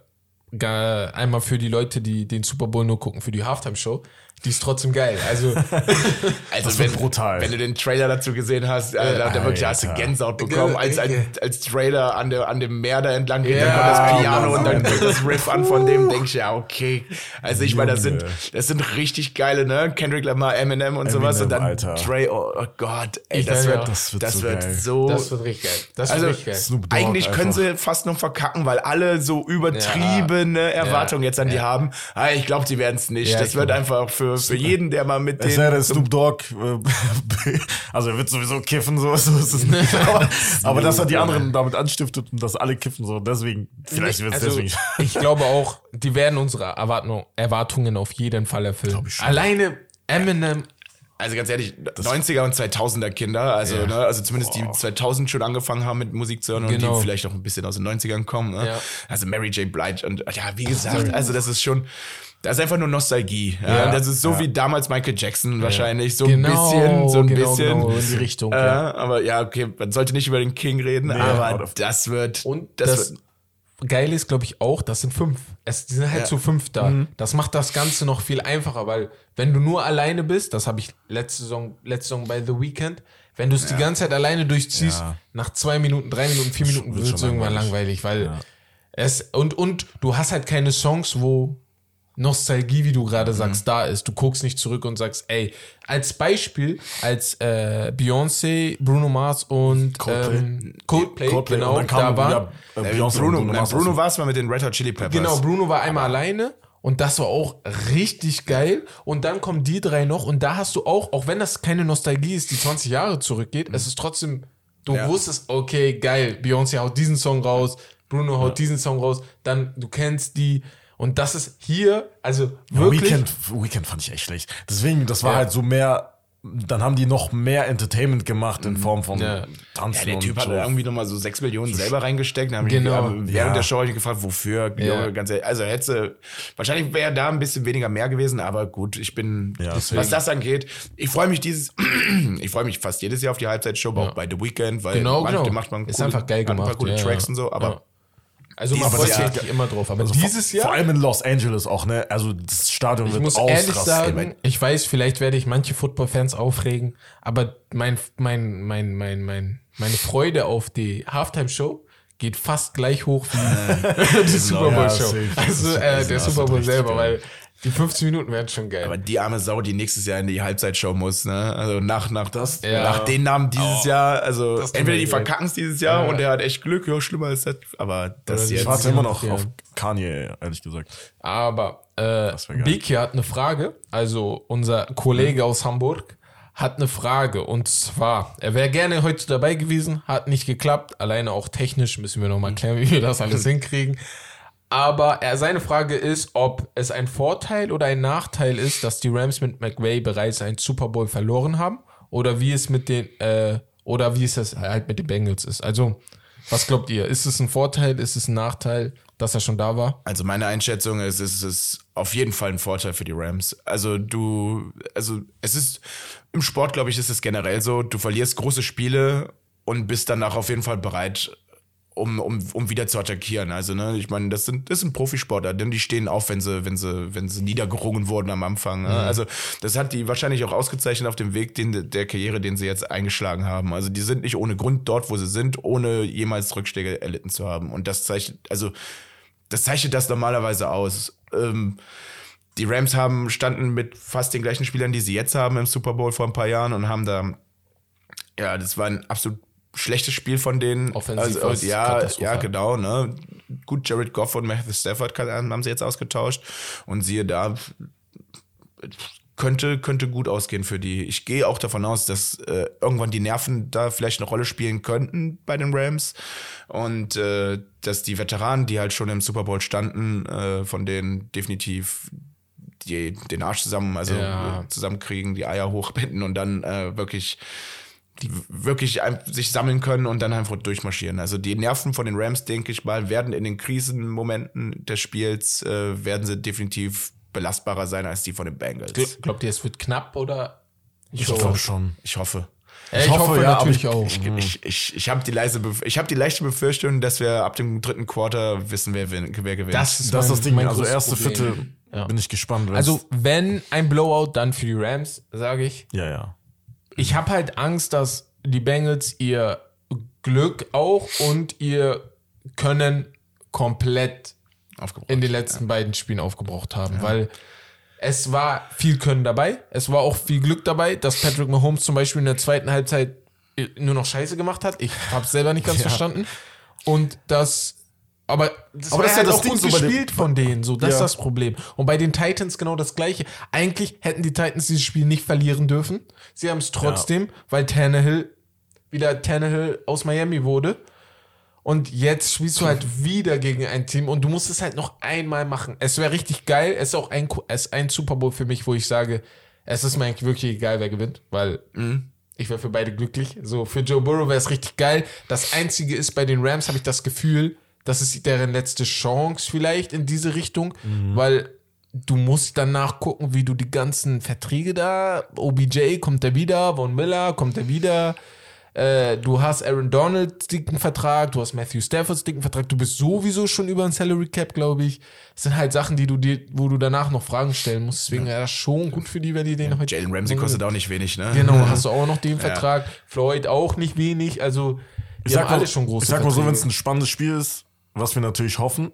einmal für die Leute, die den Super Bowl nur gucken, für die Halftime-Show, die ist trotzdem geil. Also, Also Das wird wenn, brutal. wenn du den Trailer dazu gesehen hast, äh, da, da wirklich hast du. Gänsehaut bekommen, als, als, als Trailer an, der, an dem Meer da entlang geht, Ja, dann kommt das Piano Mann, und dann wird das Riff an von dem, denkst du, ja, okay. Also ich meine, das sind, das sind richtig geile, ne? Kendrick Lamar, Eminem und sowas und dann Alter. Dre, oh, oh Gott, ey, Ich das wird, ja. das Das wird, wird so so, geil. das wird richtig geil. Das also wird richtig geil. Snoop Dogg eigentlich können einfach. sie fast nur verkacken, weil alle so übertriebene Erwartungen jetzt an die haben. Ah, ich glaube, sie werden es nicht. Ja, das wird einfach für, für jeden, der mal mit Es sei denn, den Snoop Dogg, äh, also er wird sowieso kiffen, so, so ist es nicht. Aber, aber dass er die anderen damit anstiftet und dass alle kiffen, so, deswegen, vielleicht wird es Also, deswegen. ich glaube auch, die werden unsere Erwartung, Erwartungen auf jeden Fall erfüllen. Alleine Eminem, Also ganz ehrlich, 90er und 2000er Kinder, also ne, also zumindest die 2000 schon angefangen haben mit Musik zu hören und Genau. die vielleicht auch ein bisschen aus den 90ern kommen. Ne? Ja. Also Mary J. Blige und ja, wie gesagt, also das ist schon, das ist einfach nur Nostalgie. Ja? Ja. Das ist so wie damals Michael Jackson wahrscheinlich, so genau, ein bisschen, so ein genau, bisschen. genau, in die Richtung. Äh, ja. aber ja, okay, man sollte nicht über den King reden, aber oder- das wird, Und das, das, wird, Geile ist, glaube ich, auch, das sind fünf. Es die sind halt Ja. zu fünf da. Das macht das Ganze noch viel einfacher, weil wenn du nur alleine bist, das habe ich letzte Saison, letzte Saison bei The Weeknd, Wenn du es die ganze Zeit alleine durchziehst, Ja. nach zwei Minuten, drei Minuten, vier Minuten wird es irgendwann langweilig. langweilig, weil es und und du hast halt keine Songs, wo Nostalgie, wie du gerade Mhm. sagst, da ist. Du guckst nicht zurück und sagst, ey, als Beispiel, als äh, Beyoncé, Bruno Mars und Coldplay. ähm, Coldplay, Coldplay, genau, und da war. wieder, äh, Äh, Beyoncé Bruno, Bruno dazu. war es mal mit den Red Hot Chili Peppers. Genau, Bruno war einmal alleine und das war auch richtig geil. Und dann kommen die drei noch und da hast du auch, auch wenn das keine Nostalgie ist, die 20 Jahre zurückgeht, es ist trotzdem, du Ja. wusstest, okay, geil, Beyoncé haut diesen Song raus, Bruno haut diesen Song raus, dann du kennst die und das ist hier, also Ja, wirklich. Weekend, Weekend fand ich echt schlecht. Deswegen, das war Ja. halt so mehr, dann haben die noch mehr Entertainment gemacht in Form von Ja. Tanzen Ja, der und Typ hat so. irgendwie nochmal so 6 Millionen selber reingesteckt. Dann hab Genau. Aber während Ja. der Show hab ich gefragt, wofür? Ja. Junge, ganz ehrlich, also hätte wahrscheinlich wäre da ein bisschen weniger mehr gewesen, aber gut, ich bin, Ja, was das angeht, ich freue mich dieses, ich freue mich fast jedes Jahr auf die Halbzeitshow, auch bei The Weeknd, weil Genau, man, genau. macht man Ist coole, einfach geil hat ein paar gemacht, coole ja, Tracks ja. und so, aber Ja. Also man freut sich immer drauf. Aber Also dieses vor, Jahr. vor allem in Los Angeles auch, ne? Also das Stadion Ich wird muss ehrlich ausrasten. sagen, ich weiß, vielleicht werde ich manche Football-Fans aufregen, aber mein, mein, mein, mein, mein, meine Freude auf die Halftime-Show geht fast gleich hoch wie die Super Ja, Bowl-Show. safe. also Das- äh, das- der Super Bowl selber, geil. weil die 15 Minuten werden schon geil. Aber die arme Sau, die nächstes Jahr in die Halbzeitshow muss, ne? Also nach, nach, das, Ja. nach den Namen dieses Jahr, also entweder die verkacken es dieses Jahr Ja. und der hat echt Glück, ja, schlimmer ist das, aber das Oder die Ich jetzt. warte immer noch auf Kanye, ehrlich gesagt. Aber äh. Biki hat eine Frage, also unser Kollege aus Hamburg hat eine Frage und zwar, er wäre gerne heute dabei gewesen, hat nicht geklappt, alleine auch technisch müssen wir nochmal klären, wie wir das alles hinkriegen. Aber er, seine Frage ist, ob es ein Vorteil oder ein Nachteil ist, dass die Rams mit McVay bereits einen Super Bowl verloren haben oder wie es mit den äh, oder wie es halt mit den Bengals ist. Also, was glaubt ihr? Ist es ein Vorteil? Ist es ein Nachteil, dass er schon da war? Also meine Einschätzung ist, es ist auf jeden Fall ein Vorteil für die Rams. Also du, also es ist im Sport, glaube ich, ist es generell so, du verlierst große Spiele und bist danach auf jeden Fall bereit, um, um, um wieder zu attackieren. Also, ne, ich meine, das sind, das sind Profisportler, denn die stehen auf, wenn sie, wenn sie, wenn sie niedergerungen wurden am Anfang. Ne? Also, das hat die wahrscheinlich auch ausgezeichnet auf dem Weg den, der Karriere, den sie jetzt eingeschlagen haben. Also, die sind nicht ohne Grund dort, wo sie sind, ohne jemals Rückschläge erlitten zu haben. Und das zeichnet, also, das zeichnet das normalerweise aus. Ähm, die Rams haben, standen mit fast den gleichen Spielern, die sie jetzt haben im Super Bowl vor ein paar Jahren und haben da, ja, das war ein absolut schlechtes Spiel von denen. Offensiv also, ja, ja, genau, ne. Gut, Jared Goff und Matthew Stafford haben sie jetzt ausgetauscht und siehe da, könnte, könnte gut ausgehen für die. Ich gehe auch davon aus, dass äh, irgendwann die Nerven da vielleicht eine Rolle spielen könnten bei den Rams und äh, dass die Veteranen, die halt schon im Super Bowl standen, äh, von denen definitiv die, den Arsch zusammen, also Ja. zusammenkriegen, die Eier hochbinden und dann äh, wirklich die wirklich sich sammeln können und dann einfach durchmarschieren. Also die Nerven von den Rams, denke ich mal, werden in den Krisenmomenten des Spiels, äh, werden sie definitiv belastbarer sein als die von den Bengals. Gl- Glaubt ihr, es wird knapp oder? Ich glaube schon. Ich hoffe. Ja, ich, hoffe, hoffe, ja, natürlich ich- auch. Ich, ich, ich, ich habe die, leise ich hab die leichte Befürchtung, dass wir ab dem dritten Quarter wissen, wer, wer gewinnt. Das ist, Das mein- das Ding. mein Also erste Problem. Viertel Ja. bin ich gespannt. Also, wenn ein Blowout, dann für die Rams, sage ich. ja, ja. Ich habe halt Angst, dass die Bengals ihr Glück auch und ihr Können komplett in den letzten beiden Spielen aufgebraucht haben, weil es war viel Können dabei, es war auch viel Glück dabei, dass Patrick Mahomes zum Beispiel in der zweiten Halbzeit äh, nur noch Scheiße gemacht hat. Ich habe selber nicht ganz verstanden. Und das, aber das Aber das ist ja halt das auch Ding gut so gespielt von denen, so das ist Ja. das Problem. Und bei den Titans genau das Gleiche. Eigentlich hätten die Titans dieses Spiel nicht verlieren dürfen. Sie haben es trotzdem, weil Tannehill wieder Tannehill aus Miami wurde. Und jetzt spielst du halt wieder gegen ein Team und du musst es halt noch einmal machen. Es wäre richtig geil. Es ist auch ein, es ist ein Super Bowl für mich, wo ich sage, es ist mir eigentlich wirklich egal, wer gewinnt, weil ich wäre für beide glücklich. So, für Joe Burrow wäre es richtig geil. Das Einzige ist, bei den Rams habe ich das Gefühl, das ist deren letzte Chance vielleicht in diese Richtung, weil du musst danach gucken, wie du die ganzen Verträge da, OBJ kommt er wieder, Von Miller kommt er wieder, Äh, du hast Aaron Donalds dicken Vertrag, du hast Matthew Staffords dicken Vertrag, du bist sowieso schon über ein Salary Cap, glaube ich. Das sind halt Sachen, die du dir, wo du danach noch Fragen stellen musst. Deswegen wäre das schon gut für die, wenn die den heute. Jalen Ramsey kostet auch nicht wenig, ne? Genau, hast du auch noch den Vertrag. Floyd auch nicht wenig. Also, die Ich sag, mal, ich sag mal so, wenn es ein spannendes Spiel ist, was wir natürlich hoffen,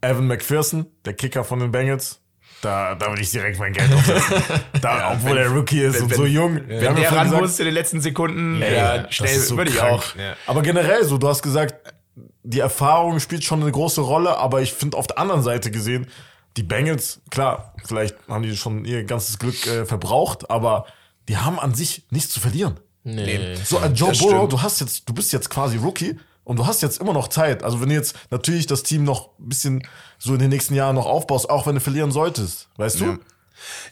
Evan McPherson, der Kicker von den Bengals, da, da würde ich direkt mein Geld aufsetzen. da, obwohl wenn- er Rookie ist wenn- und wenn- so jung. Wir Wenn haben ja der ran gesagt, muss in den letzten Sekunden, ja, das schnell so würde ich auch. Aber generell so, du hast gesagt, die Erfahrung spielt schon eine große Rolle, aber ich finde auf der anderen Seite gesehen, die Bengals, klar, vielleicht haben die schon ihr ganzes Glück äh, verbraucht, aber die haben an sich nichts zu verlieren. Nee. So, äh, Joe Burrow, du hast jetzt, du bist jetzt quasi Rookie und du hast jetzt immer noch Zeit. Also wenn du jetzt natürlich das Team noch ein bisschen so in den nächsten Jahren noch aufbaust, auch wenn du verlieren solltest, weißt du?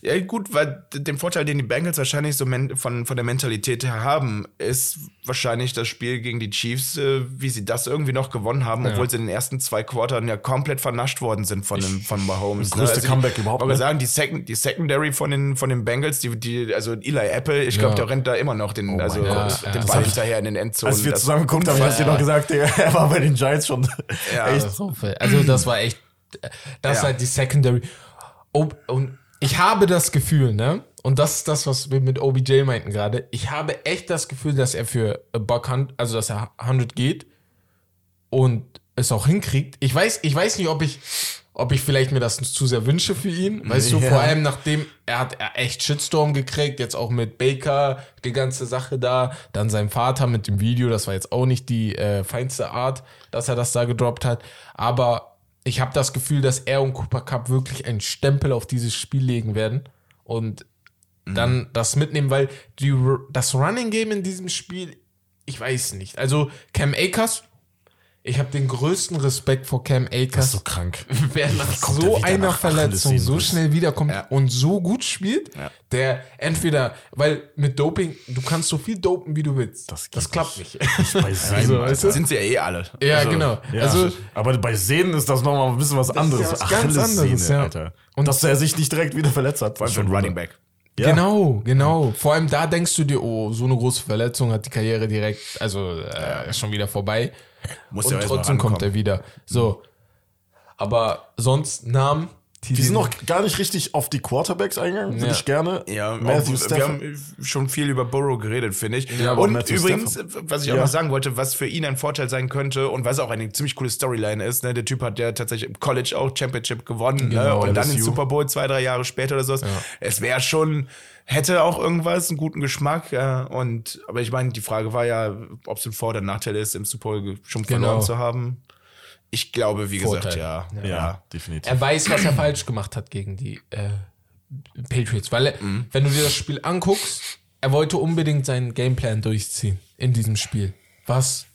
Ja. Ja, gut, weil den Vorteil, den die Bengals wahrscheinlich so von, von der Mentalität her haben, ist wahrscheinlich das Spiel gegen die Chiefs, äh, wie sie das irgendwie noch gewonnen haben, obwohl sie in den ersten zwei Quartern ja komplett vernascht worden sind von, dem, von Mahomes. Das größte Also Comeback ich überhaupt, wollte ne? sagen, die, Second, die Secondary von den, von den Bengals, die, die, also Eli Apple, ich glaube, Ja. der rennt da immer noch den, also, Gott. den Ja, ja. Ball hinterher in den Endzonen. Als wir Das- zusammen geguckt haben, hast du dir noch gesagt, er war bei den Giants schon. Ja. Echt? War. Also das war echt, das Ja. ist halt die Secondary. Ob, und ich habe das Gefühl, ne? Und das ist das, was wir mit OBJ meinten gerade. Ich habe echt das Gefühl, dass er für Buck Hunt, also dass er 100 geht und es auch hinkriegt. Ich weiß, ich weiß nicht, ob ich, ob ich vielleicht mir das zu sehr wünsche für ihn. Weißt du, Ja. vor allem nachdem er hat er echt Shitstorm gekriegt, jetzt auch mit Baker, die ganze Sache da, dann sein Vater mit dem Video, das war jetzt auch nicht die äh, feinste Art, dass er das da gedroppt hat. Aber ich habe das Gefühl, dass er und Cooper Cup wirklich einen Stempel auf dieses Spiel legen werden und dann das mitnehmen, weil die, das Running Game in diesem Spiel, ich weiß nicht. Also Cam Akers, ich habe den größten Respekt vor Cam Das ist Akers so krank. wer nach so er einer nach Verletzung so schnell wiederkommt Ja. und so gut spielt, Ja. der entweder, weil mit Doping, du kannst so viel dopen, wie du willst. Das das klappt nicht. Bei Sehnen, So, Alter. weißt du? sind sie ja eh alle. ja, Also, genau. Ja, Also, aber bei Sehnen ist das nochmal ein bisschen was anderes. was ganz anderes, ja. Alter. Und dass er sich nicht direkt wieder verletzt hat. Vor allem für einen Running Back. Ja. Genau, genau. Vor allem da denkst du dir, oh, so eine große Verletzung hat die Karriere direkt, also äh, ist schon wieder vorbei. Muss und ja trotzdem kommt er wieder. So. Aber sonst Namen, Die sind noch gar nicht richtig auf die Quarterbacks eingegangen. Würde Ja. ich gerne. Ja, Matthew auch, wir haben schon viel über Burrow geredet, finde ich. Ja, aber und Matthew übrigens, Stafford. was ich auch Ja. noch sagen wollte, was für ihn ein Vorteil sein könnte und was auch eine ziemlich coole Storyline ist, ne? der Typ hat ja tatsächlich im College auch Championship gewonnen ne? Genau, und dann LSU. den Super Bowl zwei, drei Jahre später oder sowas. Es wäre schon, hätte auch irgendwas, einen guten Geschmack. Ja, und aber ich meine, die Frage war ja, ob es ein Vor- oder Nachteil ist, im Super Bowl schon verloren Genau. zu haben. Ich glaube, wie gesagt, Vorteil. ja. Ja, definitiv. er weiß, was er falsch gemacht hat gegen die äh, Patriots. Weil, er, Mhm. wenn du dir das Spiel anguckst, er wollte unbedingt seinen Gameplan durchziehen in diesem Spiel. Was,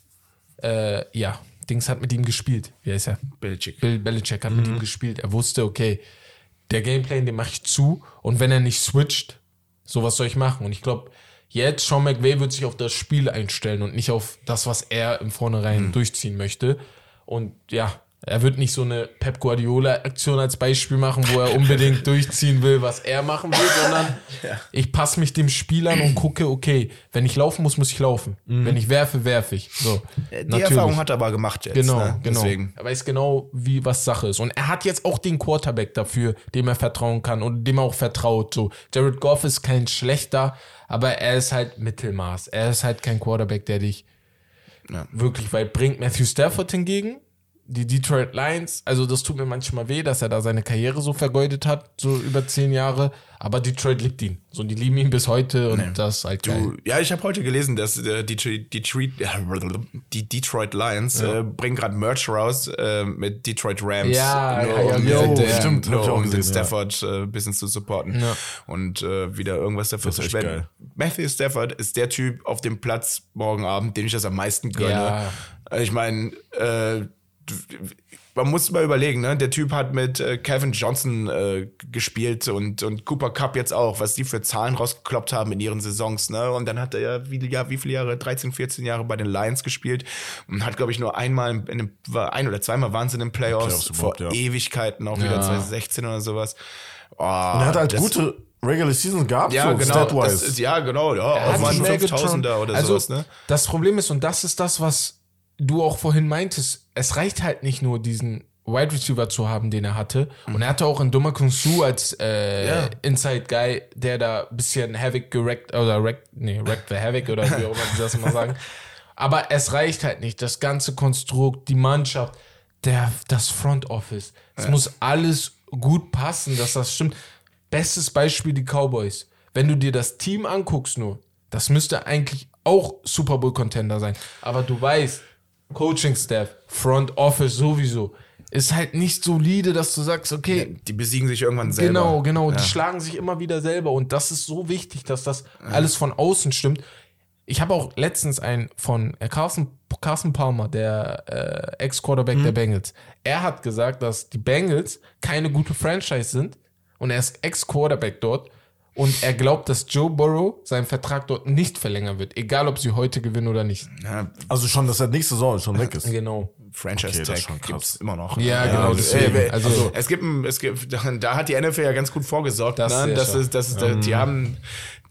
äh, ja, Dings hat mit ihm gespielt. Wie heißt er? Belichick. Bill Belichick hat mit ihm gespielt. Er wusste, okay, der Gameplan, den mache ich zu. Und wenn er nicht switcht, so was soll ich machen? Und ich glaube, jetzt Sean McVay wird sich auf das Spiel einstellen und nicht auf das, was er im Vornherein durchziehen möchte. Und ja, er wird nicht so eine Pep Guardiola-Aktion als Beispiel machen, wo er unbedingt durchziehen will, was er machen will, sondern ich passe mich dem Spiel an und gucke, okay, wenn ich laufen muss, muss ich laufen. Wenn ich werfe, werfe ich. So, Die Erfahrung hat er aber gemacht jetzt. Genau, ne? genau. Deswegen. Er weiß genau, wie was Sache ist. Und er hat jetzt auch den Quarterback dafür, dem er vertrauen kann und dem er auch vertraut. So, Jared Goff ist kein schlechter, aber er ist halt Mittelmaß. Er ist halt kein Quarterback, der dich Ja. wirklich weit bringt. Matthew Stafford hingegen, die Detroit Lions, also das tut mir manchmal weh, dass er da seine Karriere so vergeudet hat, so über zehn Jahre. Aber Detroit liebt ihn. So, die lieben ihn bis heute und das ist halt geil. Du, ja, ich habe heute gelesen, dass äh, die, Detroit, die Detroit Lions äh, bringen gerade Merch raus äh, mit Detroit Rams. Ja, nur, ja, ja, um, ja, den- ja. Stimmt, nur um den ja. Stafford äh, bisschen zu supporten Ja. und äh, wieder irgendwas dafür Das zu spenden. Matthew Stafford ist der Typ auf dem Platz morgen Abend, dem ich das am meisten gönne. Ja. Äh, Ich meine, äh, man muss mal überlegen, ne? Der Typ hat mit äh, Kevin Johnson äh, gespielt und, und Cooper Cup jetzt auch, was die für Zahlen rausgekloppt haben in ihren Saisons, ne? Und dann hat er ja wie, ja, wie viele Jahre, 13, 14 Jahre bei den Lions gespielt und hat, glaube ich, nur einmal, in einem, war ein oder zweimal Wahnsinn in Playoffs, Playoffs vor überhaupt, ja. Ewigkeiten, auch wieder Ja. 2016 oder sowas. Oh, Und er hat halt gute Regular Season gehabt, ja, so genau, stat-wise. das ist, ja, genau, ja, Er auch mal ein sich mehr getraut. 5000er oder also, sowas, ne? Das Problem ist, und das ist das, was du auch vorhin meintest, es reicht halt nicht nur diesen Wide Receiver zu haben, den er hatte. Und er hatte auch einen Dummer Kunsu als äh, Ja. Inside Guy, der da ein bisschen Havoc gerackt, oder wrecked, nee, wrecked the Havoc oder wie auch immer sie das immer sagen. Aber es reicht halt nicht. Das ganze Konstrukt, die Mannschaft, der, das Front Office. Es muss alles gut passen, dass das stimmt. Bestes Beispiel die Cowboys. Wenn du dir das Team anguckst nur, das müsste eigentlich auch Super Bowl Contender sein. Aber du weißt, Coaching Staff, Front Office sowieso, ist halt nicht solide, dass du sagst, okay, Die besiegen sich irgendwann selber. Genau, genau. Die schlagen sich immer wieder selber. Und das ist so wichtig, dass das alles von außen stimmt. Ich habe auch letztens einen von äh, Carson, Carson Palmer, der äh, Ex-Quarterback der Bengals. Er hat gesagt, dass die Bengals keine gute Franchise sind. Und er ist Ex-Quarterback dort. Und er glaubt, dass Joe Burrow seinen Vertrag dort nicht verlängern wird. Egal, ob sie heute gewinnen oder nicht. Ja, Also schon, dass er nächste Saison schon weg ist. Genau. Franchise Okay, Tag gibt's immer noch. Ja, genau, das- deswegen. äh, Also- es gibt, ein- es gibt, da hat die NFL ja ganz gut vorgesorgt, Das ne? das ist, das ist, die haben,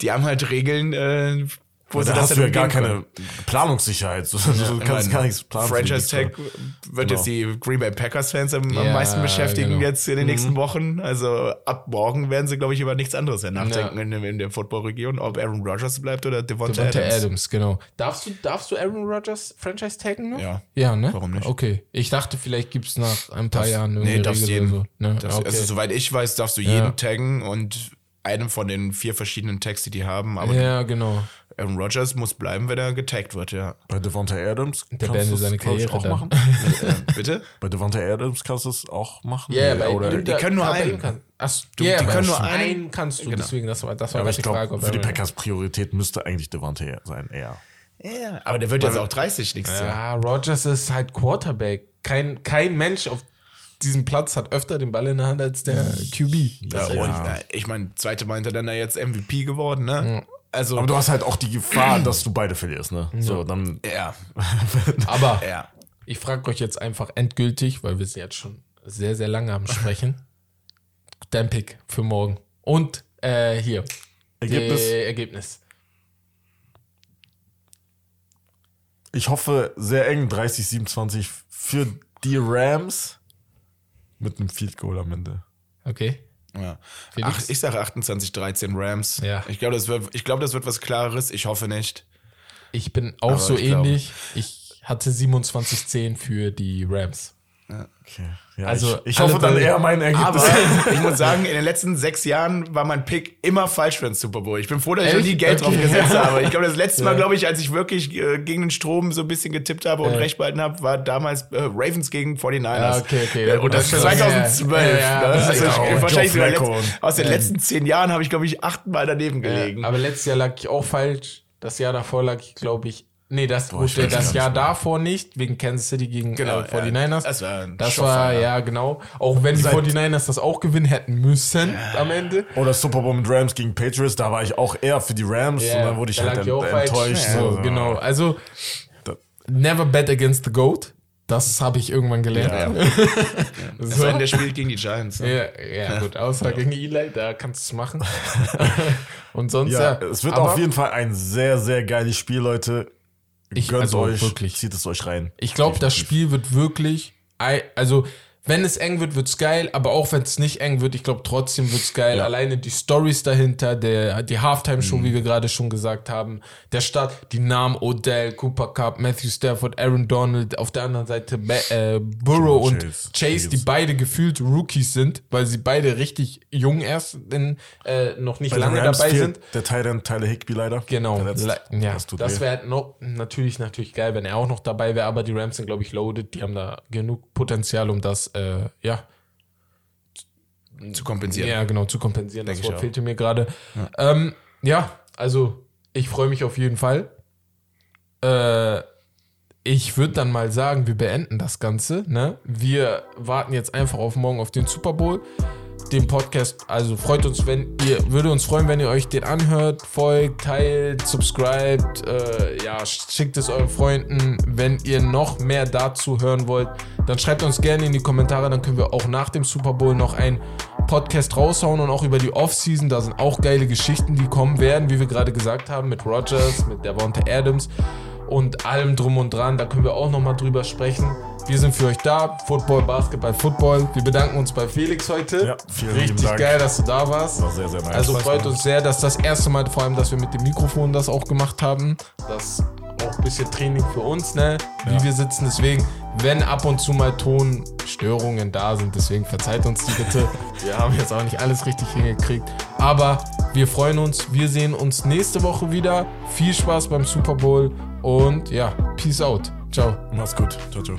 die haben halt Regeln, äh, wo Da hast du ja gar keine Planungssicherheit. Du, du kannst gar nichts planen. Franchise Tag wird Genau. jetzt die Green Bay Packers Fans am, am Ja, meisten beschäftigen genau. jetzt in den nächsten Wochen. Also ab morgen werden sie, glaube ich, über nichts anderes ja nachdenken Ja. in, in der Football-Region, ob Aaron Rodgers bleibt oder Devonta Devonta Adams. Adams. genau. Darfst du, darfst du Aaron Rodgers Franchise taggen noch? Ja. Ja, ne? Warum nicht? Okay. Ich dachte, vielleicht gibt es nach ein paar Jahren eine Nee, darfst Regel jeden. so. Ne? Das, okay. Also soweit ich weiß, darfst du jeden taggen und einem von den vier verschiedenen Tags, die die haben. Aber ja, genau. Aaron Rodgers muss bleiben, wenn er getaggt wird, ja. Bei Devonta Adams Der kannst du's, seine glaub Karriere auch dann. machen. äh, bitte? Bei Devonta Adams kannst du es auch machen. Ja, Nee, bei oder, die können nur einen. Kann, ach, Du- ja, die können nur einen. kannst du, Genau. deswegen, das war, das war aber ich glaube, ob für die Packers Priorität müsste eigentlich Devonta sein, eher. Ja, aber der wird jetzt auch 30 nächstes Jahr. Ja, Rodgers ist halt Quarterback. Kein, kein Mensch auf diesem Platz hat öfter den Ball in der Hand als der QB. Ja, und äh, ich meine, zweite Mal hintereinander jetzt MVP geworden, ne? Also, Aber du hast halt auch die Gefahr, dass du beide verlierst, ne? So, dann. ja, Aber ja. ich frage euch jetzt einfach endgültig, weil wir sind jetzt schon sehr, sehr lange am Sprechen. Dein Pick für morgen. Und äh, hier. Ergebnis? Die Ergebnis. Ich hoffe, sehr eng, 30-27 für die Rams mit einem Field Goal am Ende. Okay. ja. Ach, ich sage 28, 13 Rams. Ja. Ich glaube, das, wird- ich glaub, das wird was Klares. Ich hoffe nicht. Ich bin auch Aber so ich glaube- ähnlich. Ich hatte 27-10 für die Rams. Okay. Ja, Also, ich, ich hoffe dann eher mein Ergebnis. Aber ich muss sagen, in den letzten sechs Jahren war mein Pick immer falsch für den Super Bowl. Ich bin froh, dass ich noch Echt? nie Geld drauf Okay. gesetzt habe. Ich glaube, das letzte Mal, glaube ich, als ich wirklich äh, gegen den Strom so ein bisschen getippt habe und Ja. recht behalten habe, war damals äh, Ravens gegen 49ers. Ja, okay, okay. Äh, Und das Das ist 2012. ja, ja, ja, ne? das ist also ich, auch wahrscheinlich sogar letzt, aus den letzten zehn Jahren habe ich, glaube ich, achtmal daneben gelegen. Aber letztes Jahr lag ich auch falsch. Das Jahr davor lag ich, glaube ich. Nee, das, Boah, gut, das Jahr davor nicht, wegen Kansas City gegen Genau, äh, 49ers. ja. Das war ein Das war, ja. ja, genau. Auch wenn die Seit- 49ers das auch gewinnen hätten müssen am Ende. Oder Super Bowl mit Rams gegen Patriots, da war ich auch eher für die Rams und dann wurde ich da halt ent enttäuscht. Ja, so, so. Genau, also never bet against the GOAT. Das habe ich irgendwann gelernt. Ja. Das So. in der Spiel gegen die Giants. Ne? Ja, ja, gut, außer gegen Eli, da kannst du es machen. Und sonst Ja, ja. es wird Aber auf jeden Fall ein sehr, sehr geiles Spiel, Leute. Ich- Gönnt also euch, wirklich. zieht es euch rein. Ich glaube, das Spiel wird wirklich, also wenn es eng wird, wird's geil, aber auch wenn es nicht eng wird, ich glaube trotzdem wird's geil. Alleine die Stories dahinter, der, die Halftime-Show, wie wir gerade schon gesagt haben, der Start, die Namen Odell, Cooper Cup, Matthew Stafford, Aaron Donald, auf der anderen Seite äh, Burrow und Chase. Chase, die beide gefühlt Rookies sind, weil sie beide richtig jung erst in, äh, noch nicht Bei lange dabei fehlt sind. Der Tyler, Tyler Higby leider. Genau. Verletzt. Le- Ja, das das wäre noch natürlich natürlich geil, wenn er auch noch dabei wäre, aber die Rams sind glaube ich loaded, die haben da genug Potenzial, um das äh, ja, Zu kompensieren. ja genau zu kompensieren. Das Denk ich Wort fehlte mir gerade. Ja. Ähm, ja, also ich freue mich auf jeden Fall. Äh, ich würde dann mal sagen, wir beenden das Ganze. Ne? Wir warten jetzt einfach auf morgen auf den Super Bowl. Den Podcast, also freut uns, wenn ihr, würde uns freuen, wenn ihr euch den anhört, folgt, teilt, subscribt, äh, ja, schickt es euren Freunden. Wenn ihr noch mehr dazu hören wollt, dann schreibt uns gerne in die Kommentare, dann können wir auch nach dem Super Bowl noch einen Podcast raushauen und auch über die Offseason. Da sind auch geile Geschichten, die kommen werden, wie wir gerade gesagt haben, mit Rogers, mit Devonta Adams und allem drum und dran. Da können wir auch nochmal drüber sprechen. Wir sind für euch da. Football, Basketball, Football. Wir bedanken uns bei Felix heute. Ja, vielen Richtig Dank. geil, dass du da warst. War sehr, sehr nice. Also freut uns sehr, dass das erste Mal vor allem, dass wir mit dem Mikrofon das auch gemacht haben. Das auch ein bisschen Training für uns, ne? Wie Ja. wir sitzen. Deswegen, wenn ab und zu mal Tonstörungen da sind, deswegen verzeiht uns die bitte. Wir haben jetzt auch nicht alles richtig hingekriegt. Aber wir freuen uns. Wir sehen uns nächste Woche wieder. Viel Spaß beim Super Bowl und ja, Peace out. Ciao. Mach's gut. Ciao, ciao.